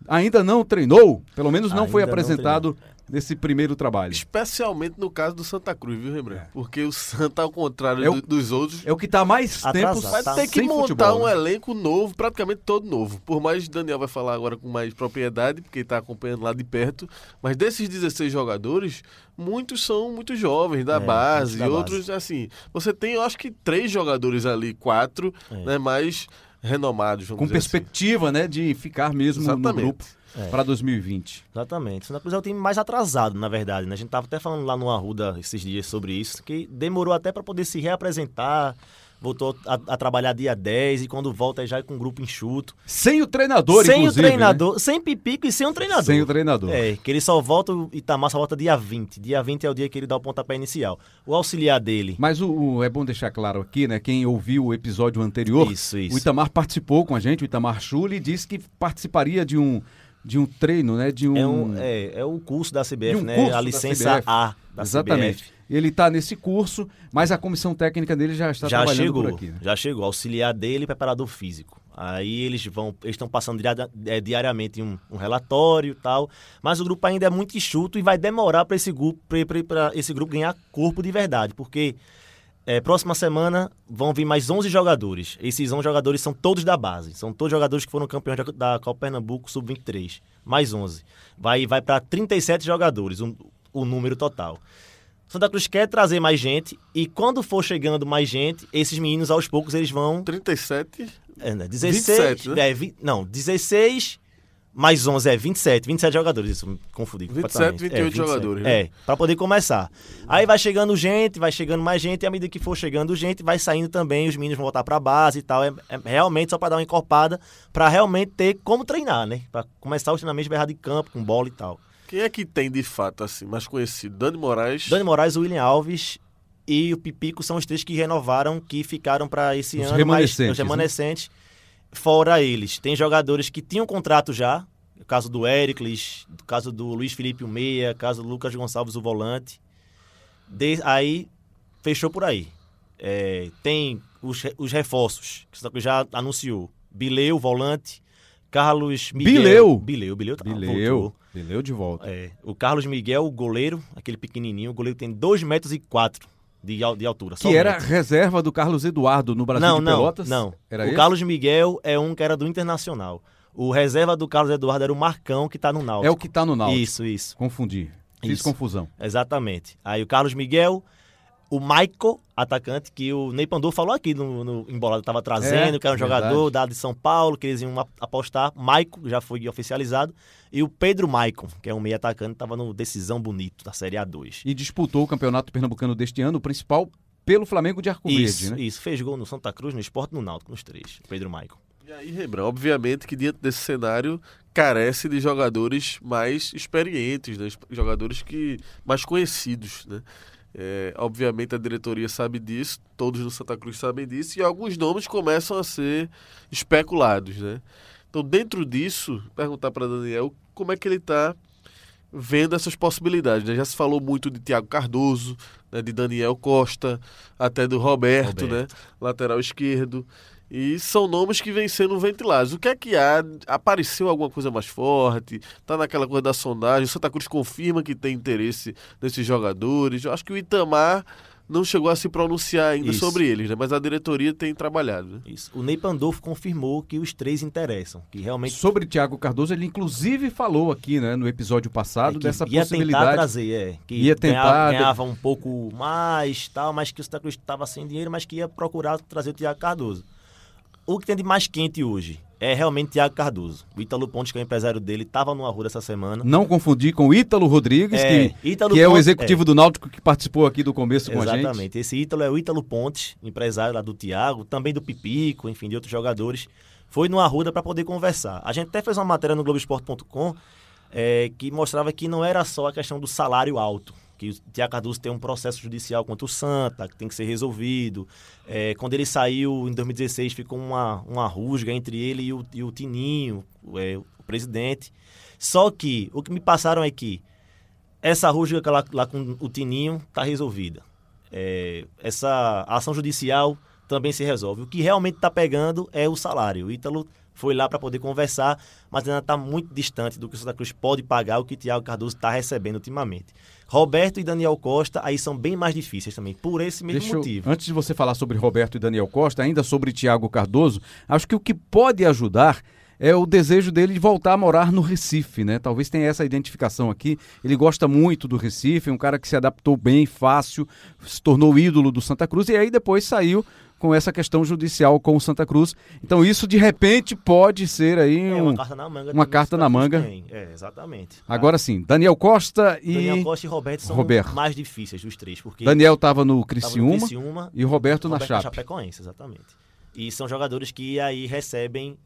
ainda não treinou, pelo menos não ainda foi apresentado nesse primeiro trabalho. Especialmente no caso do Santa Cruz, viu, Rembrandt? É. Porque o Santa, ao contrário é o, dos outros. É o que está mais Atrasado, tempo Vai tá ter que montar futebol, um né? elenco novo, praticamente todo novo. Por mais Daniel vai falar agora com mais propriedade, porque está acompanhando lá de perto. Mas desses 16 jogadores, muitos são muito jovens, da é, base, da outros, base. assim. Você tem, eu acho que três jogadores ali, quatro, é. né? Mais renomados, Com assim. perspectiva, assim. né, de ficar mesmo Exatamente. no grupo é. para 2020. Exatamente. Santa Cruz é o time mais atrasado, na verdade. Né? A gente estava até falando lá no Arruda esses dias sobre isso, que demorou até para poder se reapresentar, voltou a, a, trabalhar dia 10 e quando volta já é com um grupo enxuto. Sem o treinador, sem inclusive. Sem o treinador, né? sem Pipico e sem o treinador. Sem o treinador. É, que ele só volta, o Itamar só volta dia 20. Dia 20 é o dia que ele dá o pontapé inicial. O auxiliar dele. Mas o, o é bom deixar claro aqui, né? Quem ouviu o episódio anterior, isso, isso. o Itamar participou com a gente, o Itamar Chuli, disse que participaria de um de um treino, né? De um... É, um, é, é o curso da CBF, um né? A licença A da Exatamente. CBF. Ele está nesse curso, mas a comissão técnica dele já está já trabalhando chegou, por aqui. Né? Já chegou, auxiliar dele preparador físico. Aí eles vão, eles estão passando é, diariamente um, um relatório e tal, mas o grupo ainda é muito enxuto e vai demorar para esse grupo, para esse grupo ganhar corpo de verdade, porque é, próxima semana vão vir mais 11 jogadores. Esses 11 jogadores são todos da base. São todos jogadores que foram campeões da Copa Pernambuco Sub-23. Mais 11. Vai, vai para 37 jogadores, um, o número total. Santa Cruz quer trazer mais gente e quando for chegando mais gente, esses meninos aos poucos eles vão... 37? É, né? 16... 27, né? É, vi, não, 16 mais 11 é 27, 27 jogadores, isso me confundi 27, 28 é, 27, jogadores. Né? É, para poder começar. Aí vai chegando gente, vai chegando mais gente, e à medida que for chegando gente, vai saindo também, os meninos vão voltar para base e tal. É, é realmente só para dar uma encorpada, para realmente ter como treinar, né? Para começar o treinamento de de campo, com bola e tal. Quem é que tem de fato, assim, mais conhecido? Dani Moraes? Dani Moraes, William Alves e o Pipico são os três que renovaram, que ficaram para esse os ano, remanescentes, mas os remanescentes. Né? Fora eles, tem jogadores que tinham contrato já, o caso do Éricles, o caso do Luiz Felipe o meia, o caso do Lucas Gonçalves o volante. De, aí fechou por aí. É, tem os, os reforços, que já anunciou. Bileu, volante, Carlos Miguel. Bileu. Bileu, Bileu. tá- Bileu. voltou. Bileu de volta. É, o Carlos Miguel, o goleiro, aquele pequenininho, o goleiro tem 2 metros e 4 de, de altura. Que era reserva do Carlos Eduardo no Brasil Não, de não, Pelotas? não. Era o esse? Carlos Miguel é um que era do Internacional. O reserva do Carlos Eduardo era o Marcão, que tá no Náutico. É o que tá no Náutico. Isso, isso. Confundi. Fiz Isso. confusão. Exatamente. Aí o Carlos Miguel, o Maico, atacante, que o Ney Pandor falou aqui no, no Embolado, estava trazendo, É, que era um verdade. jogador dado de São Paulo, que eles iam ap- apostar. Maico já foi oficializado. E o Pedro Maicon, que é um meio atacante, estava no Decisão Bonito, da Série A2. E disputou o Campeonato Pernambucano deste ano, o principal pelo Flamengo de Arco Isso, Verde, né? isso. Fez gol no Santa Cruz, no Esporte e no Náutico, nos três. o Pedro Maicon. E aí, Rembrandt, obviamente que diante desse cenário carece de jogadores mais experientes, né? jogadores que mais conhecidos, né? É, obviamente a diretoria sabe disso, todos no Santa Cruz sabem disso, e alguns nomes começam a ser especulados, né? Então, dentro disso, perguntar para Daniel como é que ele está vendo essas possibilidades. né? Já se falou muito de Thiago Cardoso, né? de Daniel Costa, até do Roberto, Roberto. né? lateral esquerdo. E são nomes que vêm sendo ventilados. O que é que há? Apareceu alguma coisa mais forte? Tá naquela coisa da sondagem? O Santa Cruz confirma que tem interesse nesses jogadores. Eu acho que o Itamar não chegou a se pronunciar ainda Isso. sobre eles, né? Mas a diretoria tem trabalhado. Né? Isso. O Ney Pandolfo confirmou que os três interessam, que realmente Sobre Thiago Cardoso, ele inclusive falou aqui, né, no episódio passado, É que dessa ia possibilidade. tentar trazer, é. Que Ia tentar ganhava, ganhava um pouco mais, tal, mas que o Santa Cruz estava sem dinheiro, mas que ia procurar trazer o Thiago Cardoso. O que tem de mais quente hoje é realmente Thiago Cardoso. O Ítalo Pontes, que é o empresário dele, estava no Arruda essa semana. Não confundir com o Ítalo Rodrigues, É, que, Ítalo que é o Pontes- executivo do Náutico que participou aqui do começo com a gente. Exatamente. Esse Ítalo é o Ítalo Pontes, empresário lá do Thiago, também do Pipico, enfim, de outros jogadores. Foi no Arruda para poder conversar. A gente até fez uma matéria no Globoesporte.com é, que mostrava que não era só a questão do salário alto. Que o Thiago Cardoso tem um processo judicial contra o Santa, que tem que ser resolvido. É, quando ele saiu em 2016, ficou uma, uma rusga entre ele e o, e o Tininho, é, o presidente. Só que o que me passaram é que essa rusga lá, lá com o Tininho está resolvida. É, essa ação judicial também se resolve. O que realmente está pegando é o salário. O Ítalo foi lá para poder conversar, mas ainda está muito distante do que o Santa Cruz pode pagar, o que o Thiago Cardoso está recebendo ultimamente. Roberto e Daniel Costa aí são bem mais difíceis também, por esse mesmo Deixa eu- motivo. antes de você falar sobre Roberto e Daniel Costa, ainda sobre Thiago Cardoso, acho que o que pode ajudar é o desejo dele de voltar a morar no Recife, né? Talvez tenha essa identificação aqui. Ele gosta muito do Recife, é um cara que se adaptou bem, fácil, se tornou ídolo do Santa Cruz e aí depois saiu com essa questão judicial com o Santa Cruz. Então isso de repente pode ser aí É um... uma carta na manga. uma carta na manga. É, exatamente. Agora sim, Daniel Costa e Daniel Costa e Roberto são Roberto. mais difíceis dos três, porque Daniel estava no no Criciúma e o Roberto, na Roberto Chape. Chapecoense, exatamente. E são jogadores que aí recebem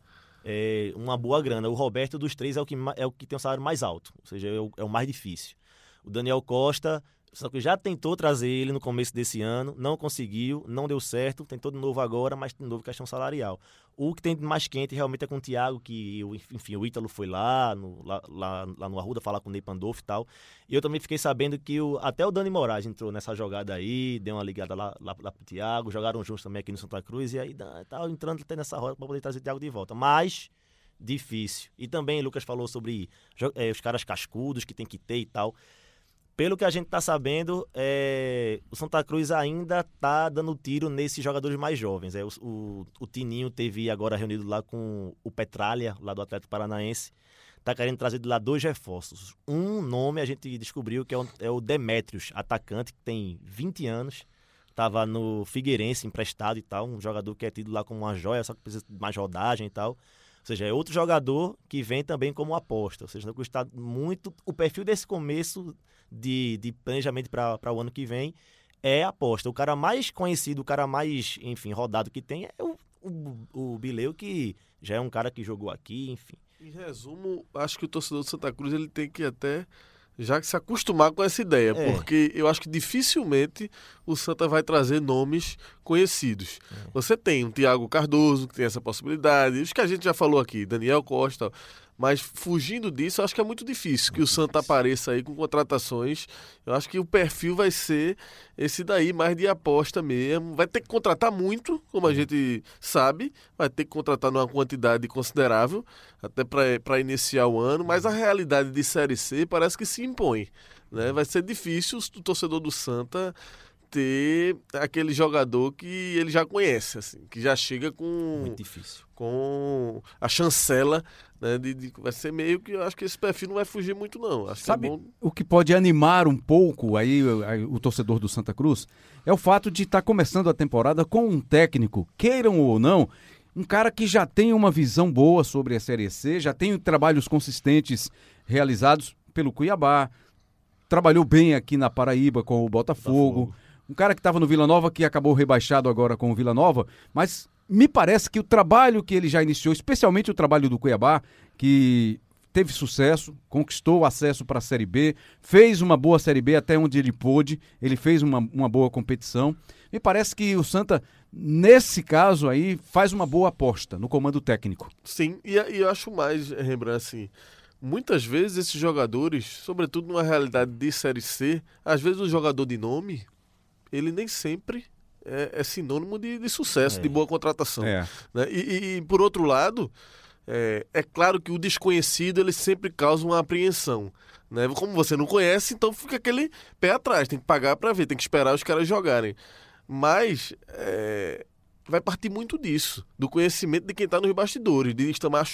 é, uma boa grana. O Roberto dos três é o que, é o que tem o salário mais alto, ou seja, é o, é o mais difícil. O Daniel Costa, só que já tentou trazer ele no começo desse ano, não conseguiu, não deu certo, tentou de novo agora, mas de novo questão salarial. O que tem mais quente realmente é com o Thiago, que o- enfim, o Ítalo foi lá no, lá, lá, lá no Arruda falar com o Ney Pandolfo e tal. E eu também fiquei sabendo que o, até o Dani Moraes entrou nessa jogada aí, deu uma ligada lá, lá, lá pro Thiago, jogaram juntos também aqui no Santa Cruz, e aí tá entrando até nessa roda para poder trazer o Thiago de volta. Mas difícil. E também Lucas falou sobre eh, os caras cascudos que tem que ter e tal. Pelo que a gente tá sabendo, é, o Santa Cruz ainda tá dando tiro nesses jogadores mais jovens. É, o, o, o Tininho teve agora reunido lá com o Petralha, lá do Atlético Paranaense. Tá querendo trazer de lá dois reforços. Um nome a gente descobriu que é o, é o Demetrios, atacante, que tem 20 anos. Tava no Figueirense, emprestado e tal. Um jogador que é tido lá como uma joia, só que precisa de mais rodagem e tal. Ou seja, é outro jogador que vem também como aposta. Ou seja, não custa muito. O perfil desse começo de, de planejamento para o ano que vem é aposta. O cara mais conhecido, o cara mais, enfim, rodado que tem é o, o, o Bileu, que já é um cara que jogou aqui, enfim. Em resumo, acho que o torcedor do Santa Cruz ele tem que até já que se acostumar com essa ideia, É. porque eu acho que dificilmente o Santa vai trazer nomes conhecidos. Você tem um Thiago Cardoso, que tem essa possibilidade, os que a gente já falou aqui, Daniel Costa, Mas fugindo disso, eu acho que é muito difícil que o Santa apareça aí com contratações. Eu acho que o perfil vai ser esse daí, mais de aposta mesmo. Vai ter que contratar muito, como a gente sabe. Vai ter que contratar numa quantidade considerável, até para iniciar o ano. Mas a realidade de Série C parece que se impõe. Né? Vai ser difícil o torcedor do Santa ter aquele jogador que ele já conhece, assim, que já chega com Muito difícil. com a chancela, né, de, de- vai ser meio que eu acho que esse perfil não vai fugir muito não. Acho Sabe que é bom o que pode animar um pouco aí o, o torcedor do Santa Cruz? É o fato de estar começando a temporada com um técnico, queiram ou não, um cara que já tem uma visão boa sobre a Série C, já tem trabalhos consistentes realizados pelo Cuiabá, trabalhou bem aqui na Paraíba com o Botafogo. Botafogo. Um cara que estava no Vila Nova, que acabou rebaixado agora com o Vila Nova, mas me parece que o trabalho que ele já iniciou, especialmente o trabalho do Cuiabá, que teve sucesso, conquistou o acesso para a Série B, fez uma boa Série B até onde ele pôde, ele fez uma, uma boa competição. Me parece que o Santa, nesse caso aí, faz uma boa aposta no comando técnico. Sim, e, e eu acho mais, Rembrandt, assim, muitas vezes esses jogadores, sobretudo numa realidade de Série C, às vezes o jogador de nome, ele nem sempre é, é sinônimo de, de sucesso, É. de boa contratação. É. né? E, e- por outro lado, é, é claro que o desconhecido ele sempre causa uma apreensão. Né? Como você não conhece, então fica aquele pé atrás, tem que pagar para ver, tem que esperar os caras jogarem. Mas é, vai partir muito disso, do conhecimento de quem está nos bastidores, de Istamar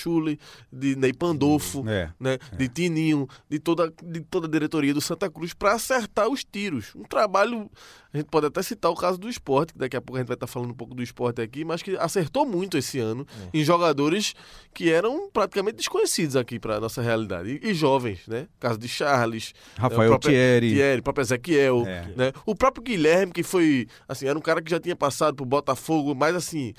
de Ney Pandolfo, É. né, de Tininho, de toda, de toda a diretoria do Santa Cruz para acertar os tiros. Um trabalho, a gente pode até citar o caso do esporte, que daqui a pouco a gente vai estar falando um pouco do esporte aqui, mas que acertou muito esse ano É. em jogadores que eram praticamente desconhecidos aqui para nossa realidade. E, e jovens, né? Caso de Charles, Rafael é, o próprio Thierry. Thierry, próprio Ezequiel, É. né? O próprio Guilherme, que foi, assim, era um cara que já tinha passado pro Botafogo, mas assim,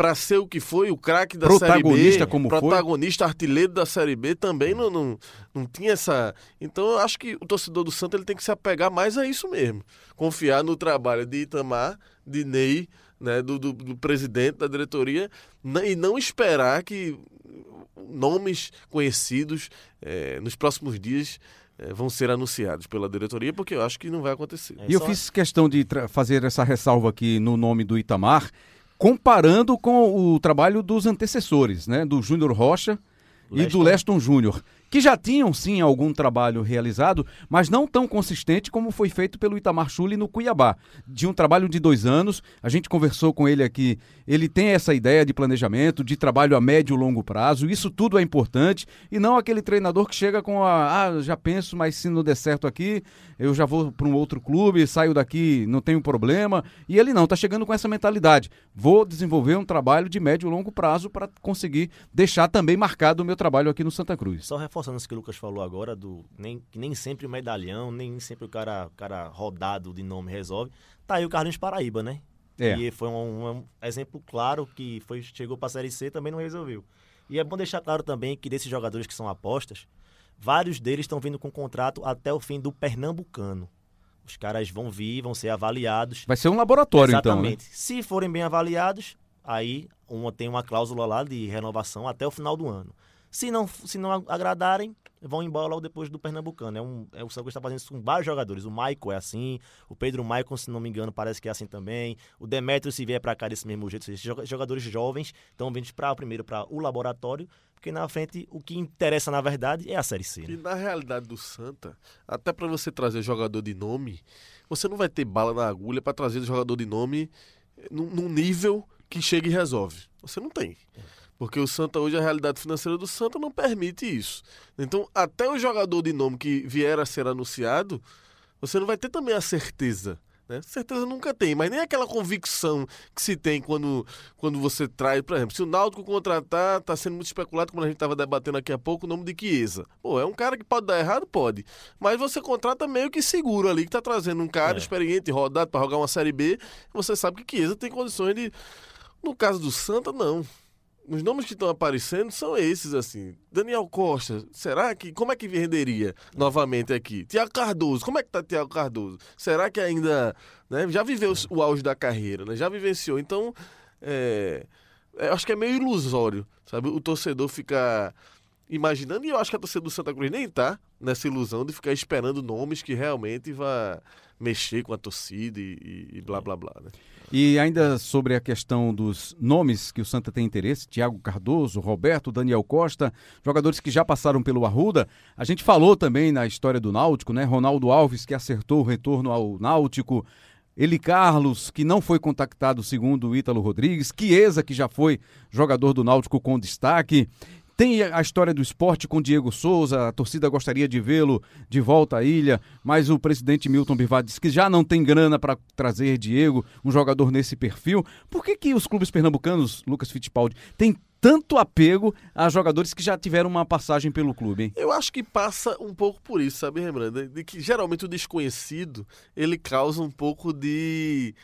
para ser o que foi, o craque da Protagonista Série B, como foi. protagonista, artilheiro da Série B, também não, não, não tinha essa... Então eu acho que o torcedor do Santa ele tem que se apegar mais a isso mesmo. Confiar no trabalho de Itamar, de Ney, né, do, do, do presidente da diretoria, e não esperar que nomes conhecidos eh, nos próximos dias eh, vão ser anunciados pela diretoria, porque eu acho que não vai acontecer. É E eu fiz questão de fazer essa ressalva aqui no nome do Itamar, comparando com o trabalho dos antecessores, né? Do Júnior Rocha e do Leston. Leston Júnior, que já tinham sim algum trabalho realizado, mas não tão consistente como foi feito pelo Itamar Chuli no Cuiabá. De um trabalho de dois anos, a gente conversou com ele aqui, ele tem essa ideia de planejamento, de trabalho a médio e longo prazo, isso tudo é importante, e não aquele treinador que chega com a, ah, já penso, mas se não der certo aqui, eu já vou para um outro clube, saio daqui, não tenho problema, e ele não, tá chegando com essa mentalidade, vou desenvolver um trabalho de médio e longo prazo para conseguir deixar também marcado o meu trabalho aqui no Santa Cruz. Só isso que o Lucas falou agora, do nem, que nem sempre o medalhão, nem sempre o cara, cara rodado de nome resolve. Tá aí o Carlinhos Paraíba, né? É. E foi um, um exemplo claro que foi, chegou pra Série C também não resolveu. E é bom deixar claro também que desses jogadores que são apostas, vários deles estão vindo com contrato até o fim do Pernambucano. Os caras vão vir, vão ser avaliados. Vai ser um laboratório então, né? Exatamente. Se forem bem avaliados, aí uma, tem uma cláusula lá de renovação até o final do ano. Se não, se não agradarem, vão embora logo depois do Pernambucano. É, um, é o São Cruz está fazendo isso com vários jogadores. O Michael é assim, o Pedro Michael, se não me engano, parece que é assim também. O Demetrio, se vier para cá desse mesmo jeito, esses joga- jogadores jovens estão vindo para primeiro para o laboratório, porque na frente o que interessa na verdade é a Série C. E Né? na realidade do Santa, até para você trazer jogador de nome, você não vai ter bala na agulha para trazer jogador de nome num, num nível que chega e resolve. Você não tem. Porque o Santa hoje, a realidade financeira do Santa não permite isso. Então, até o jogador de nome que vier a ser anunciado, você não vai ter também a certeza. Né? Certeza nunca tem, mas nem aquela convicção que se tem quando, quando você traz, por exemplo, se o Náutico contratar, está sendo muito especulado, como a gente estava debatendo aqui há pouco, o nome de Chiesa. Pô, é um cara que pode dar errado? Pode. Mas você contrata meio que seguro ali, que está trazendo um cara É. experiente, rodado para jogar uma Série B, você sabe que Chiesa tem condições de... No caso do Santa, não. Os nomes que estão aparecendo são esses, assim. Daniel Costa, será que. Como é que renderia novamente aqui? Tiago Cardoso, como é que tá Tiago Cardoso? Será que ainda. Né, já viveu o auge da carreira, né? Já vivenciou. Então, é, é, acho que é meio ilusório, sabe? O torcedor ficar imaginando, e eu acho que a torcida do Santa Cruz nem tá nessa ilusão de ficar esperando nomes que realmente vá mexer com a torcida e, e- blá blá blá, né? E ainda sobre a questão dos nomes que o Santa tem interesse, Thiago Cardoso, Roberto, Daniel Costa, jogadores que já passaram pelo Arruda. A gente falou também na história do Náutico, né? Ronaldo Alves, que acertou o retorno ao Náutico. Eli Carlos, que não foi contactado segundo o Ítalo Rodrigues. Chiesa, que já foi jogador do Náutico com destaque. Tem a história do esporte com Diego Souza, a torcida gostaria de vê-lo de volta à ilha, mas o presidente Milton Bivar disse que já não tem grana para trazer Diego, um jogador nesse perfil. Por que, que os clubes pernambucanos, Lucas Fittipaldi, têm tanto apego a jogadores que já tiveram uma passagem pelo clube, hein? Eu acho que passa um pouco por isso, sabe, Rembrandt? De que geralmente o desconhecido ele causa um pouco de.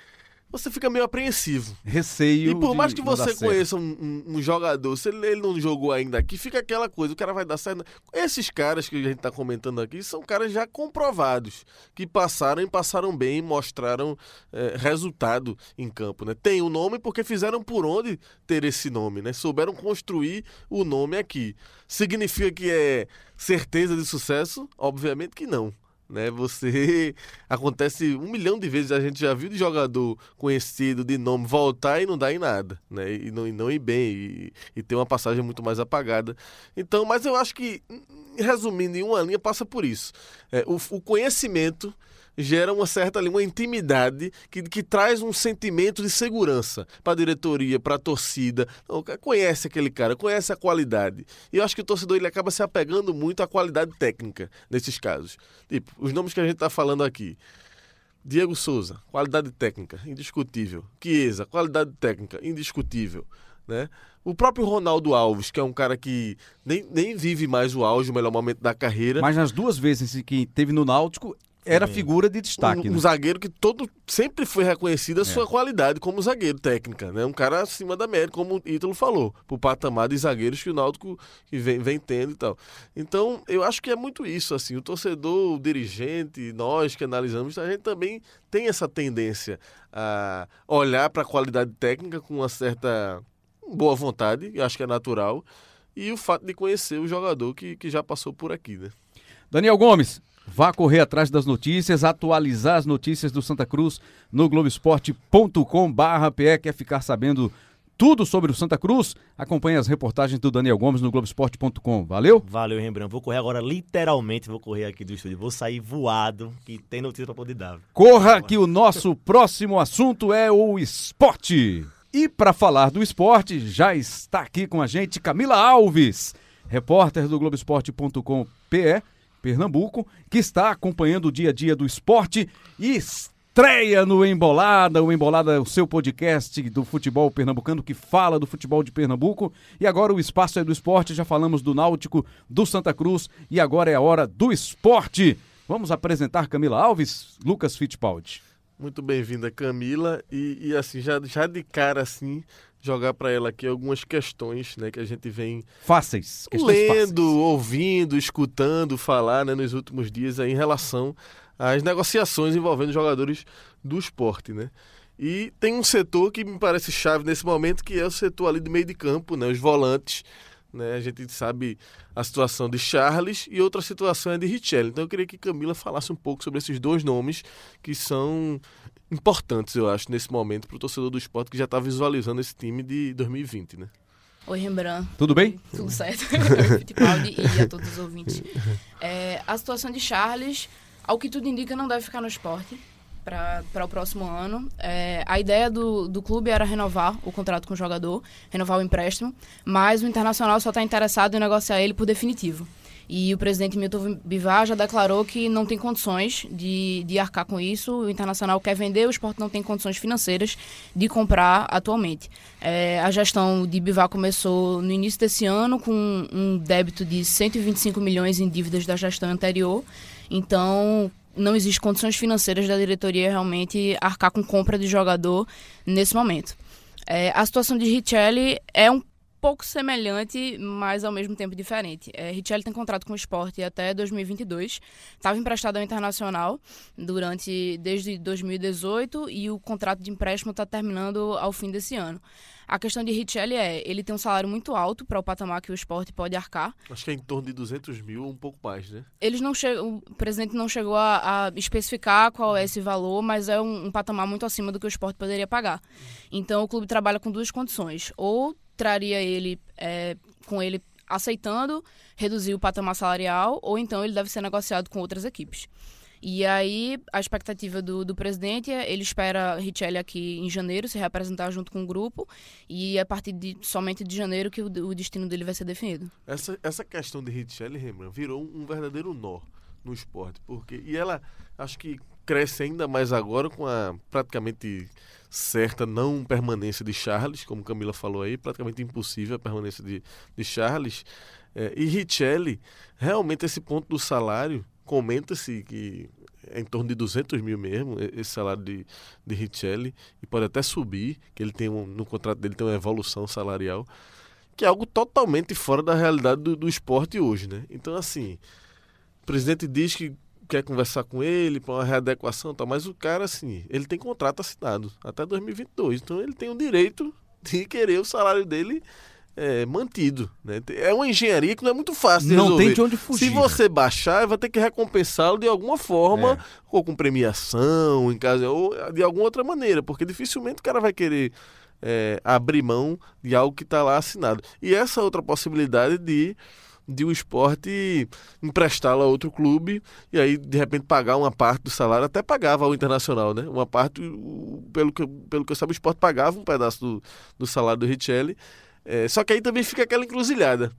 Você fica meio apreensivo. Receio. E por mais que você conheça um, um- um jogador, se ele, ele não jogou ainda aqui, fica aquela coisa, o cara vai dar certo. Esses caras que a gente tá comentando aqui são caras já comprovados, que passaram e passaram bem, mostraram eh, resultado em campo, né? Tem o nome porque fizeram por onde ter esse nome, né? Souberam construir o nome aqui. Significa que é certeza de sucesso? Obviamente que não. Né, você acontece um milhão de vezes a gente já viu de jogador conhecido de nome voltar e não dar em nada, né? E não, e não ir bem e, e ter uma passagem muito mais apagada. Então, mas eu acho que resumindo em uma linha passa por isso. É, o, o conhecimento gera uma certa ali, uma intimidade que, que traz um sentimento de segurança para a diretoria, para a torcida. Não, conhece aquele cara, conhece a qualidade. E eu acho que o torcedor ele acaba se apegando muito à qualidade técnica nesses casos. Tipo, os nomes que a gente está falando aqui. Diego Souza, qualidade técnica, indiscutível. Chiesa, qualidade técnica, indiscutível. Né? O próprio Ronaldo Alves, que é um cara que nem, nem vive mais o auge, o melhor momento da carreira. Mas nas duas vezes que teve no Náutico, era figura de destaque, um, um né? zagueiro que todo sempre foi reconhecido a sua qualidade como zagueiro técnica, né? Um cara acima da média, como o Ítalo falou, pro patamar de zagueiros que o Náutico vem, vem tendo e tal. Então, eu acho que é muito isso, assim, o torcedor, o dirigente, nós que analisamos, a gente também tem essa tendência a olhar para a qualidade técnica com uma certa boa vontade, eu acho que é natural, e o fato de conhecer o jogador que, que já passou por aqui, né? Daniel Gomes, vá correr atrás das notícias, atualizar as notícias do Santa Cruz no globesport.com/pe. Quer ficar sabendo tudo sobre o Santa Cruz? Acompanhe as reportagens do Daniel Gomes no globesport.com. Valeu? Valeu, Rembrandt. Vou correr agora, literalmente, vou correr aqui do estúdio. Vou sair voado, que tem notícia pra poder dar. Corra que o nosso próximo assunto é o esporte. E para falar do esporte, já está aqui com a gente Camila Alves, repórter do Globoesporte.com.pe, Pernambuco, que está acompanhando o dia a dia do esporte e estreia no Embolada. O Embolada é o seu podcast do futebol pernambucano que fala do futebol de Pernambuco. E agora o espaço é do esporte, já falamos do Náutico, do Santa Cruz e agora é a hora do esporte. Vamos apresentar Camila Alves, Lucas Fittipaldi. Muito bem-vinda, Camila. E, e, assim, já, já de cara, assim, jogar para ela aqui algumas questões, né, que a gente vem Fáceis, lendo, fáceis. ouvindo, escutando falar, né, nos últimos dias aí, em relação às negociações envolvendo jogadores do esporte, né? E tem um setor que me parece chave nesse momento, que é o setor ali do meio de campo, né, os volantes. Né? A gente sabe a situação de Charles e outra situação é de Richelli. Então eu queria que Camila falasse um pouco sobre esses dois nomes que são importantes, eu acho, nesse momento para o torcedor do esporte que já está visualizando esse time de 2020, né? Oi, Rembrandt. Tudo bem? Tudo certo. Fittipaldi e a todos os ouvintes. É, a situação de Charles, ao que tudo indica, não deve ficar no esporte para o próximo ano. É, a ideia do, do clube era renovar o contrato com o jogador, renovar o empréstimo, mas o Internacional só está interessado em negociar ele por definitivo. E o presidente Milton Bivar já declarou que não tem condições de, de arcar com isso. O Internacional quer vender, o esporte não tem condições financeiras de comprar atualmente. É, a gestão de Bivar começou no início desse ano com um débito de 125 milhões em dívidas da gestão anterior. Então, não existe condições financeiras da diretoria realmente arcar com compra de jogador nesse momento. É, a situação de Richelli é um pouco semelhante, mas ao mesmo tempo diferente. É, Richelli tem contrato com o esporte até 2022. Estava emprestado ao Internacional durante desde 2018 e o contrato de empréstimo está terminando ao fim desse ano. A questão de Richelli é, ele tem um salário muito alto para o patamar que o esporte pode arcar. Acho que é em torno de 200 mil, um pouco mais, né? Eles não chegam, o presidente não chegou a, a, especificar qual é esse valor, mas é um, um patamar muito acima do que o esporte poderia pagar. Então o clube trabalha com duas condições: ou traria ele é, com ele aceitando reduzir o patamar salarial, ou então ele deve ser negociado com outras equipes. E aí, a expectativa do, do presidente é ele espera Richelli aqui em janeiro se representar junto com o grupo e é a partir de somente de janeiro que o, o destino dele vai ser definido. Essa, essa questão de Richelli, Rembrandt, virou um, verdadeiro nó no esporte, porque e ela acho que cresce ainda mais agora com a praticamente certa não permanência de Charles, como Camila falou aí, praticamente impossível a permanência de, de Charles. É, e Richelli, realmente esse ponto do salário comenta-se que é em torno de 200 mil mesmo, esse salário de, de Richelli, e pode até subir, que ele tem um, no contrato dele tem uma evolução salarial, que é algo totalmente fora da realidade do, do esporte hoje, né? Então, assim, o presidente diz que quer conversar com ele para uma readequação, tá, mas o cara, assim, ele tem contrato assinado até 2022, então ele tem o direito de querer o salário dele é, mantido. Né? É uma engenharia que não é muito fácil de não resolver. tem de onde fugir. Se você baixar, vai ter que recompensá-lo de alguma forma, É. ou com premiação, em casa, ou de alguma outra maneira, porque dificilmente o cara vai querer é, abrir mão de algo que está lá assinado. E essa outra possibilidade de de o esporte emprestá-lo a outro clube e aí de repente pagar uma parte do salário até pagava ao internacional né uma parte pelo que pelo que eu sabe o esporte pagava um pedaço do, do salário do Richelli é, só que aí também fica aquela encruzilhada.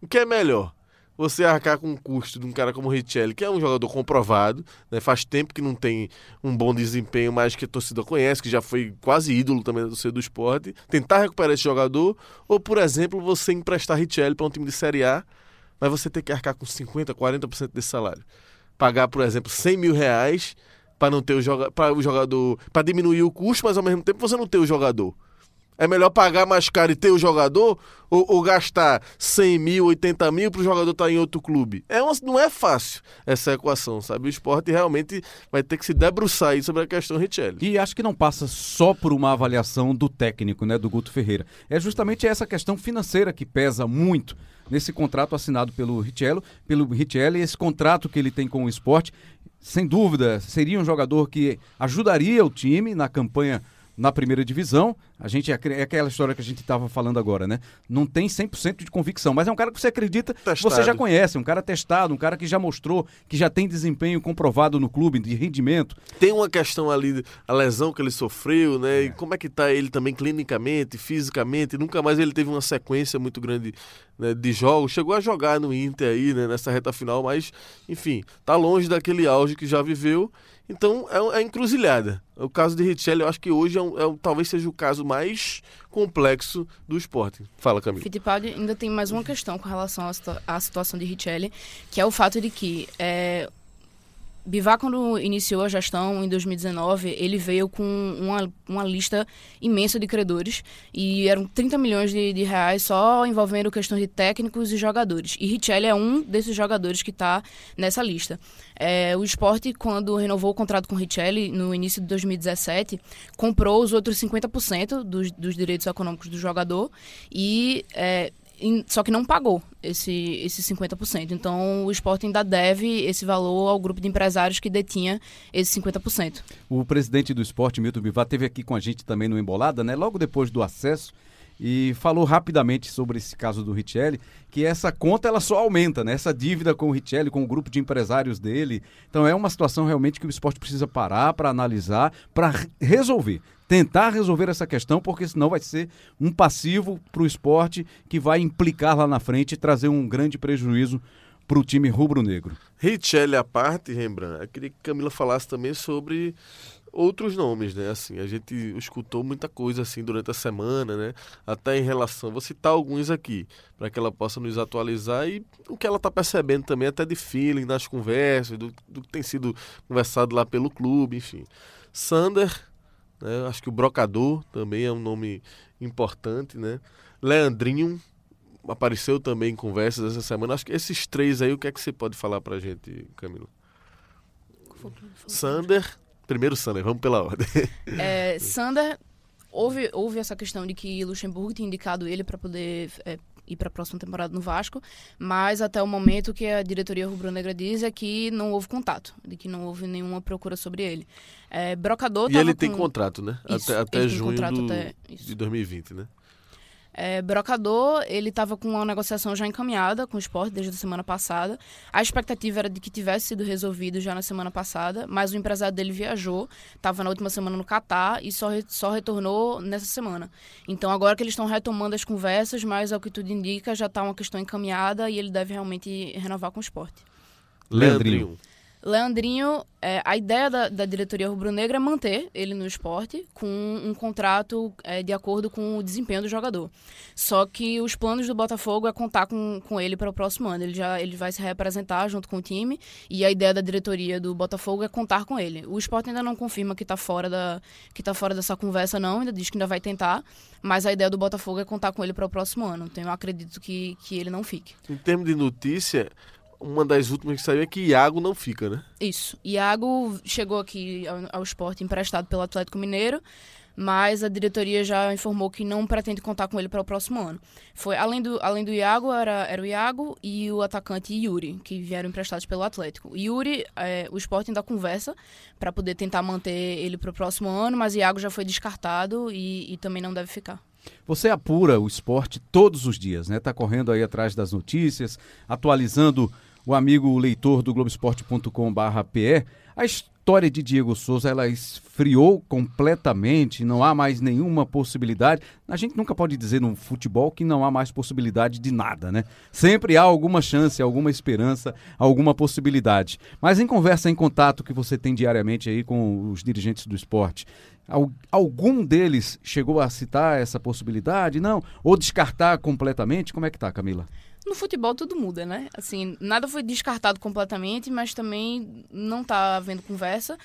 O que é melhor? Você arcar com o custo de um cara como o Richelli, que é um jogador comprovado, né? faz tempo que não tem um bom desempenho, mas que a torcida conhece, que já foi quase ídolo também da torcida do esporte, tentar recuperar esse jogador, ou, por exemplo, você emprestar Richelli para um time de Série A, mas você ter que arcar com 50%, 40% desse salário. Pagar, por exemplo, 100 mil reais para não ter o, joga o jogador, para diminuir o custo, mas ao mesmo tempo você não ter o jogador. É melhor pagar mais caro e ter o jogador ou, ou gastar 100 mil, 80 mil para o jogador estar em outro clube? É uma- não é fácil essa equação, sabe? O esporte realmente vai ter que se debruçar aí sobre a questão Richelli. E acho que não passa só por uma avaliação do técnico, né, do Guto Ferreira. É justamente essa questão financeira que pesa muito nesse contrato assinado pelo Richello, pelo Richelli, esse contrato que ele tem com o esporte, sem dúvida, seria um jogador que ajudaria o time na campanha na primeira divisão. A gente é é aquela história que a gente estava falando agora, né? Não tem 100% de convicção, mas é um cara que você acredita, que você Testado. já conhece, um cara testado, um cara que já mostrou que já tem desempenho comprovado no clube de rendimento. Tem uma questão ali, a lesão que ele sofreu, né? E como é que tá ele também clinicamente, fisicamente. Nunca mais ele teve uma sequência muito grande né, de jogos. Chegou a jogar no Inter aí, né, nessa reta final, mas, enfim, tá longe daquele auge que já viveu. Então é, é encruzilhada. O caso de Richelli, eu acho que hoje é um- é um- talvez seja o caso mais complexo do esporte. Fala, Camila. Fittipaldi ainda tem mais uma questão com relação à situação de Richelli, que é o fato de que é, Bivar, quando iniciou a gestão em 2019, ele veio com uma, uma lista imensa de credores e eram 30 milhões de, de reais só envolvendo questões de técnicos e jogadores. E Richelli é um desses jogadores que está nessa lista. É, o esporte, quando renovou o contrato com Richelli no início de 2017, comprou os outros 50% dos, dos direitos econômicos do jogador e é, só que não pagou esse, esse 50%. Então o esporte ainda deve esse valor ao grupo de empresários que detinha esse 50%. O presidente do esporte, Milton Bivar, esteve aqui com a gente também no Embolada, né? Logo depois do acesso e falou rapidamente sobre esse caso do Richelli, que essa conta ela só aumenta, né? Essa dívida com o Richelli, com o grupo de empresários dele. Então é uma situação realmente que o esporte precisa parar para analisar, para resolver. Tentar resolver essa questão, porque senão vai ser um passivo para o esporte que vai implicar lá na frente e trazer um grande prejuízo para o time rubro-negro. Richelli à parte, Rembrandt, eu queria que Camila falasse também sobre outros nomes, né? Assim, a gente escutou muita coisa assim durante a semana, né? Até em relação, vou citar alguns aqui, para que ela possa nos atualizar e o que ela está percebendo também, até de feeling nas conversas, do, do que tem sido conversado lá pelo clube, enfim. Sander, né? Acho que o Brocador também é um nome importante, né? Leandrinho apareceu também em conversas essa semana. Acho que esses três aí, o que é que você pode falar pra gente, Camilo? Sander, primeiro Sander, vamos pela ordem. É, Sander, houve, houve essa questão de que Luxemburgo tinha indicado ele para poder é, ir para a próxima temporada no Vasco, mas até o momento que a diretoria rubro-negra diz é que não houve contato, de que não houve nenhuma procura sobre ele. É, Brocador E ele tem com- contrato, né? Isso, até até ele tem junho contrato do- até- isso. de 2020, né? É, Brocador, ele estava com uma negociação já encaminhada com o esporte desde a semana passada. A expectativa era de que tivesse sido resolvido já na semana passada, mas o empresário dele viajou, estava na última semana no Catar e só, re- só retornou nessa semana. Então agora que eles estão retomando as conversas, mas ao que tudo indica, já está uma questão encaminhada e ele deve realmente renovar com o esporte. Leandrinho. Leandrinho, é, a ideia da, da diretoria rubro-negra é manter ele no esporte com um contrato é, de acordo com o desempenho do jogador. Só que os planos do Botafogo é contar com, com ele para o próximo ano. Ele já ele vai se representar junto com o time e a ideia da diretoria do Botafogo é contar com ele. O esporte ainda não confirma que está fora, da, que tá fora dessa conversa, não, ainda diz que ainda vai tentar, mas a ideia do Botafogo é contar com ele para o próximo ano. Então eu acredito que, que ele não fique. Em termos de notícia, uma das últimas que saiu é que Iago não fica, né? Isso. Iago chegou aqui ao, ao esporte emprestado pelo Atlético Mineiro, mas a diretoria já informou que não pretende contar com ele para o próximo ano. Foi além do, além do Iago, era, era o Iago e o atacante Yuri, que vieram emprestados pelo Atlético. Yuri, é, o esporte ainda conversa para poder tentar manter ele para o próximo ano, mas Iago já foi descartado e, e também não deve ficar. Você apura o esporte todos os dias, né? Tá correndo aí atrás das notícias, atualizando o amigo leitor do Globoesporte.com/pe. A história de Diego Souza ela esfriou completamente, não há mais nenhuma possibilidade. A gente nunca pode dizer no futebol que não há mais possibilidade de nada, né? Sempre há alguma chance, alguma esperança, alguma possibilidade. Mas em conversa, em contato que você tem diariamente aí com os dirigentes do esporte, Al- Algum deles chegou a citar essa possibilidade? Não? Ou descartar completamente? Como é que tá, Camila? No futebol tudo muda, né? Assim, nada foi descartado completamente, mas também não tá havendo conversa,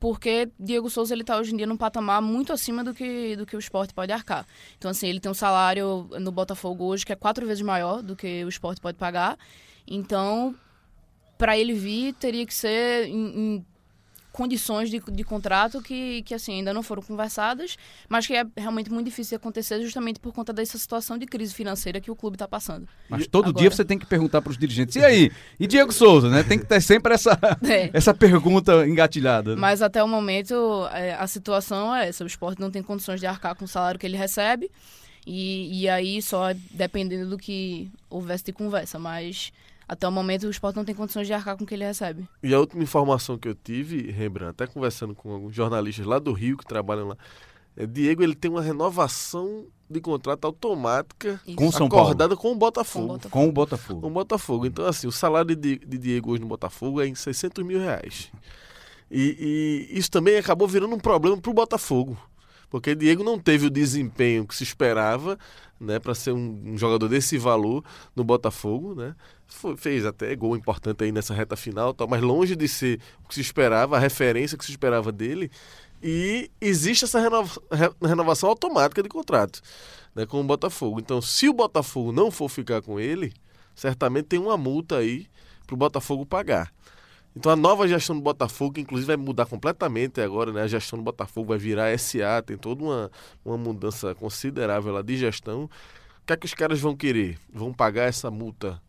porque Diego Souza ele tá hoje em dia num patamar muito acima do que do que o esporte pode arcar. Então assim, ele tem um salário no Botafogo hoje que é quatro vezes maior do que o esporte pode pagar. Então, para ele vir teria que ser em, em condições de, de contrato que, que assim ainda não foram conversadas, mas que é realmente muito difícil de acontecer justamente por conta dessa situação de crise financeira que o clube está passando. Mas todo Agora- dia você tem que perguntar para os dirigentes. E aí? E Diego Souza, né? Tem que ter sempre essa, É. essa pergunta engatilhada. né? Mas até o momento é, a situação é essa: o esporte não tem condições de arcar com o salário que ele recebe. E, e aí só dependendo do que houvesse de conversa. Mas até o momento o esporte não tem condições de arcar com o que ele recebe. E a última informação que eu tive, Rembrandt, até conversando com alguns jornalistas lá do Rio que trabalham lá, é, Diego ele tem uma renovação de contrato automática. Com São Paulo. acordada com o Com Botafogo. o Botafogo. Com o Com Botafogo. o Botafogo. Então, assim, o salário de, de Diego hoje no Botafogo é em 600 mil reais. E, e isso também acabou virando um problema para o Botafogo. Porque Diego não teve o desempenho que se esperava né, para ser um, um jogador desse valor no Botafogo. Né? Foi- fez até gol importante aí nessa reta final, tal, mas longe de ser o que se esperava, a referência que se esperava dele. E existe essa renova- re- renovação automática de contrato né, com o Botafogo. Então, se o Botafogo não for ficar com ele, certamente tem uma multa aí para o Botafogo pagar. Então a nova gestão do Botafogo, que inclusive vai mudar completamente agora, né? A gestão do Botafogo vai virar SA, tem toda uma, uma mudança considerável lá de gestão. O que é que os caras vão querer? Vão pagar essa multa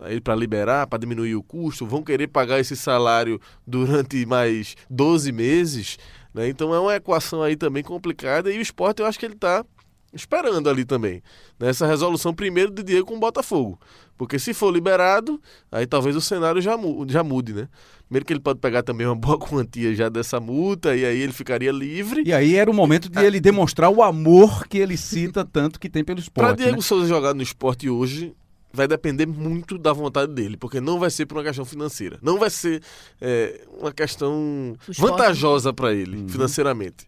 aí para liberar, para diminuir o custo? Vão querer pagar esse salário durante mais 12 meses? Né? Então é uma equação aí também complicada e o esporte eu acho que ele está esperando ali também. Nessa resolução primeiro de Diego com o Botafogo. Porque se for liberado, aí talvez o cenário já, mu- já mude, né? Primeiro que ele pode pegar também uma boa quantia já dessa multa e aí ele ficaria livre. E aí era o momento de ele demonstrar o amor que ele cita tanto que tem pelo Para esporte. Diego né? Souza jogar no esporte hoje, vai depender muito da vontade dele, porque não vai ser por uma questão financeira. Não vai ser é, uma questão esporte- vantajosa para ele, Uhum. financeiramente.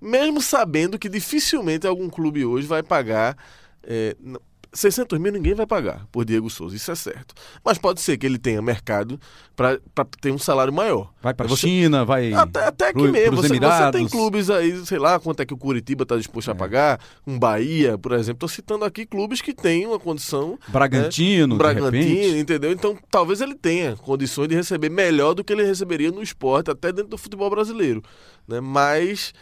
Mesmo sabendo que dificilmente algum clube hoje vai pagar. é, n- 600 mil ninguém vai pagar por Diego Souza, isso é certo. Mas pode ser que ele tenha mercado para ter um salário maior. Vai para Você- China, vai. Até, até aqui pro- mesmo. Você, você tem clubes aí, sei lá, quanto é que o Curitiba está disposto a pagar. Um Bahia, por exemplo. Estou citando aqui clubes que têm uma condição. Bragantino, de Bragantino, entendeu? Então talvez ele tenha condições de receber melhor do que ele receberia no esporte, até dentro do futebol brasileiro. Né? Mas.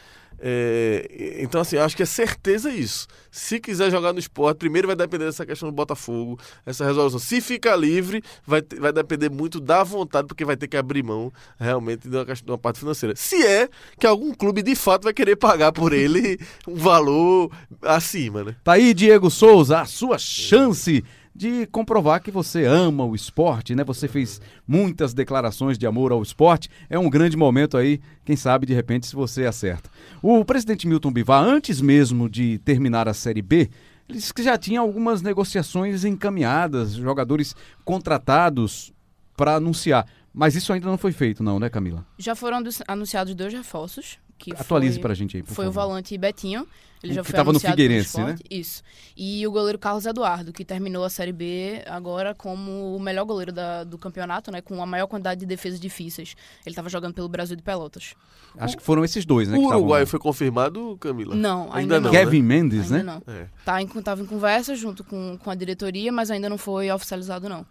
É, então, assim, acho que é certeza isso. Se quiser jogar no esporte, primeiro vai depender dessa questão do Botafogo, essa resolução. Se ficar livre, vai, vai depender muito da vontade, porque vai ter que abrir mão realmente de uma, de uma parte financeira. Se é que algum clube de fato vai querer pagar por ele um valor acima, né? Tá aí, Diego Souza, a sua chance de comprovar que você ama o esporte, né? Você fez muitas declarações de amor ao esporte. É um grande momento aí, quem sabe de repente se você acerta. O presidente Milton Bivar, antes mesmo de terminar a Série B, ele disse que já tinha algumas negociações encaminhadas, jogadores contratados para anunciar. Mas isso ainda não foi feito, não, né, Camila? Já foram anu- anunciados dois reforços. Que Atualize foi, pra gente aí, por Foi o favor. volante Betinho. Ele O já que foi tava no anunciado pelo Figueirense, né? Isso. E o goleiro Carlos Eduardo, que terminou a Série B agora como o melhor goleiro da- do campeonato, né? Com a maior quantidade de defesas difíceis. Ele estava jogando pelo Brasil de Pelotas. Acho que foram esses dois, né? o Uruguai foi confirmado, Camila? Não, ainda, Ainda não. não, Kevin Mendes, Ainda né? não. É. Tá em, tava em conversa junto com, com a diretoria, mas ainda não foi oficializado, não.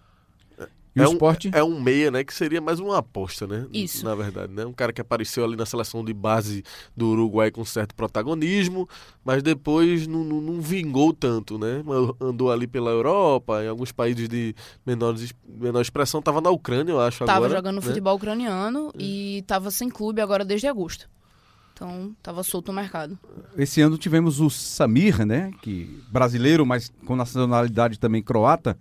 E é o um, esporte? É um meia, né? Que seria mais uma aposta, né? Isso. Na verdade, né? Um cara que apareceu ali na seleção de base do Uruguai com certo protagonismo, mas depois não, não- não vingou tanto, né? Andou ali pela Europa, em alguns países de menores, menor expressão. Tava na Ucrânia, eu acho, Tava agora. jogando né? futebol ucraniano e tava sem clube agora desde agosto. Então, tava solto no mercado. Esse ano tivemos o Samir, né? Que brasileiro, mas com nacionalidade também croata,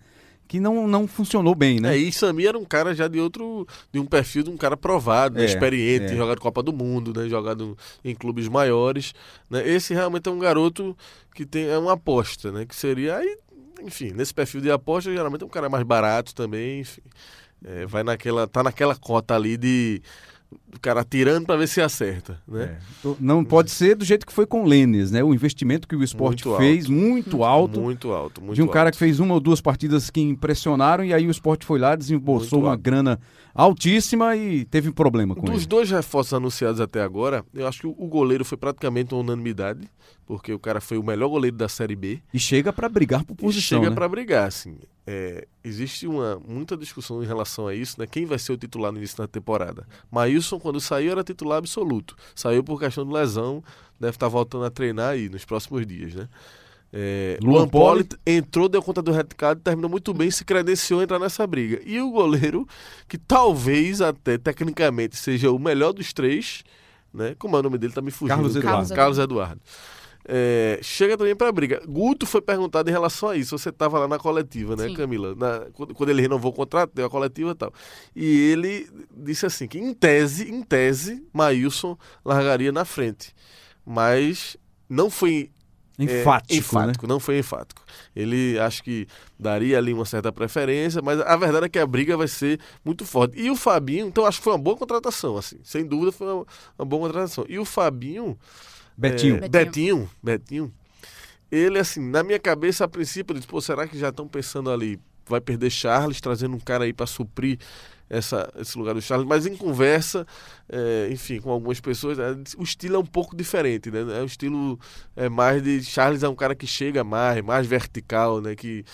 que não, não funcionou bem, né? É, e Samir era um cara já de outro, de um perfil de um cara provado, né, É, experiente, é. jogado Copa do Mundo, né, jogado em clubes maiores, né? Esse realmente é um garoto que tem é uma aposta, né, que seria aí, enfim, nesse perfil de aposta geralmente é um cara mais barato também, enfim, É, vai naquela, tá naquela cota ali de do cara tirando para ver se acerta, né? É. Tô- Não pode ser do jeito que foi com o Lênis, né? O investimento que o esporte Muito fez, muito alto, Muito alto, muito de um cara alto. que fez uma ou duas partidas que impressionaram, e aí o esporte foi lá, desembolsou Muito uma alto. grana altíssima e teve um problema com Dos ele. dois reforços anunciados até agora, eu acho que o o goleiro foi praticamente uma unanimidade, porque o cara foi o melhor goleiro da Série B. E chega pra brigar por E posição, chega né? pra brigar, assim. É, existe uma, muita discussão em relação a isso, né? Quem vai ser o titular no início da temporada? Maílson, quando saiu, era titular absoluto. Saiu por questão de lesão, deve estar voltando a treinar aí nos próximos dias, né? É, Luan Poli entrou, deu conta do recado, terminou muito bem, se credenciou a entrar nessa briga. E o goleiro, que talvez até tecnicamente seja o melhor dos três, né? Como é o nome dele? Tá me fugindo. Carlos cara. Eduardo. Carlos Eduardo. É, chega também pra briga. Guto foi perguntado em relação a isso. Você tava lá na coletiva, né, Sim. Camila? Na- quando, ele renovou o contrato, deu a coletiva e tal. E ele disse assim: que em tese, em tese, Maílson largaria na frente. Mas não foi é, Enfático, né? enfático, não foi enfático. Ele acho que daria ali uma certa preferência, mas a verdade é que a briga vai ser muito forte. E o Fabinho, então acho que foi uma boa contratação, assim, sem dúvida foi uma, uma boa contratação. E o Fabinho, Betinho. é, Betinho, Betinho, ele assim, na minha cabeça a princípio, eu disse, pô, será que já estão pensando ali, vai perder Charles, trazendo um cara aí para suprir essa, esse lugar do Charles, mas em conversa, é, enfim, com algumas pessoas, é, o estilo é um pouco diferente, né? É o estilo é mais de Charles é um cara que chega mais, mais vertical, né? Que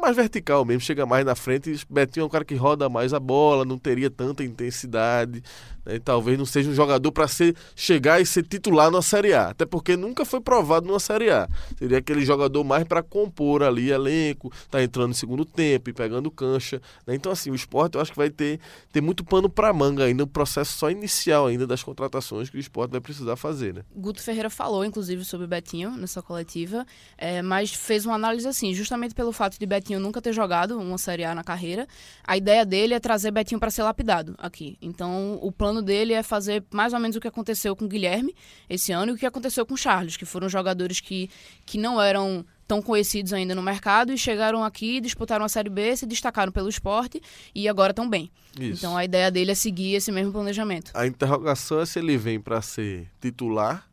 mais vertical mesmo, chega mais na frente. Betinho é um cara que roda mais a bola, não teria tanta intensidade, né? Talvez não seja um jogador para ser chegar e ser titular na Série A, até porque nunca foi provado numa Série A. Seria aquele jogador mais para compor ali elenco, tá entrando no segundo tempo e pegando cancha, né? Então assim, o esporte eu acho que vai ter, ter muito pano para manga ainda, no processo só inicial ainda das contratações que o esporte vai precisar fazer, né? Guto Ferreira falou, inclusive, sobre o Betinho nessa coletiva, é, mas fez uma análise assim, justamente pelo fato de Betinho nunca ter jogado uma Série A na carreira, a ideia dele é trazer Betinho para ser lapidado aqui. Então, o plano dele é fazer mais ou menos o que aconteceu com o Guilherme esse ano e o que aconteceu com o Charles, que foram jogadores que, que não eram tão conhecidos ainda no mercado e chegaram aqui, disputaram a Série B, se destacaram pelo esporte e agora estão bem. Isso. Então, a ideia dele é seguir esse mesmo planejamento. A interrogação é se ele vem para ser titular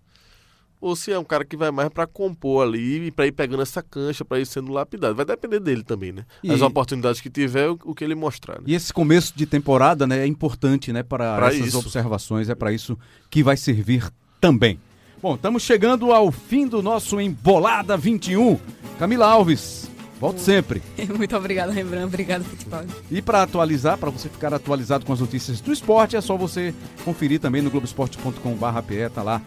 ou se é um cara que vai mais para compor ali e para ir pegando essa cancha, para ir sendo lapidado. Vai depender dele também, né? E- As oportunidades que tiver, o, que ele mostrar. Né? E esse começo de temporada né, é importante né, para Pra essas isso. observações, é para isso que vai servir também. Bom, estamos chegando ao fim do nosso Embolada 21. Camila Alves, volte sempre. Muito obrigada, Rembrandt. Obrigada, Fittipaldi. E para atualizar, para você ficar atualizado com as notícias do esporte, é só você conferir também no globesport.com.br, tá lá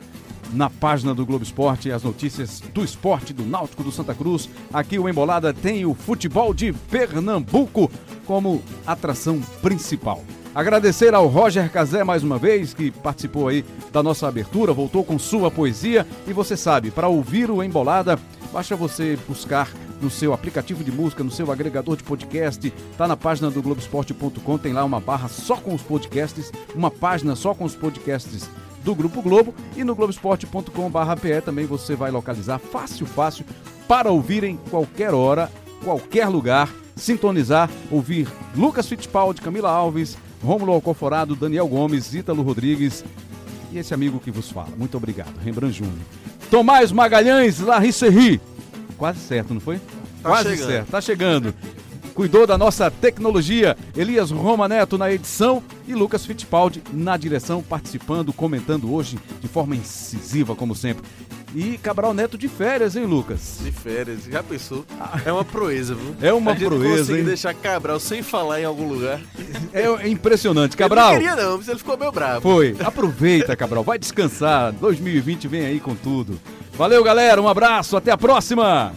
na página do Globo Esporte as notícias do esporte do Náutico do Santa Cruz. Aqui o Embolada tem o futebol de Pernambuco como atração principal. Agradecer ao Roger Cazé mais uma vez, que participou aí da nossa abertura, voltou com sua poesia. E você sabe, para ouvir o Embolada, basta você buscar no seu aplicativo de música, no seu agregador de podcast, tá na página do Globoesporte.com, tem lá uma barra só com os podcasts, uma página só com os podcasts do Grupo Globo e no globesport.com.br também você vai localizar fácil, fácil para ouvir em qualquer hora, qualquer lugar, sintonizar, ouvir Lucas Fittipaldi, Camila Alves, Rômulo Alcoforado, Daniel Gomes, Ítalo Rodrigues e esse amigo que vos fala. Muito obrigado, Rembrandt Júnior. Tomás Magalhães, Larissa Ri. Quase certo, não foi? Tá Quase chegando. certo, tá chegando. Cuidou da nossa tecnologia, Elias Roma Neto na edição e Lucas Fittipaldi na direção, participando, comentando hoje de forma incisiva, como sempre. E Cabral Neto de férias, hein, Lucas? De férias, já pensou? É uma proeza, viu? É uma a gente proeza, conseguir hein? deixar Cabral sem falar em algum lugar. É impressionante. Ele Cabral, não queria não, mas ele ficou meio bravo. foi. Aproveita, Cabral. Vai descansar. 2020 vem aí com tudo. Valeu, galera. Um abraço. Até a próxima.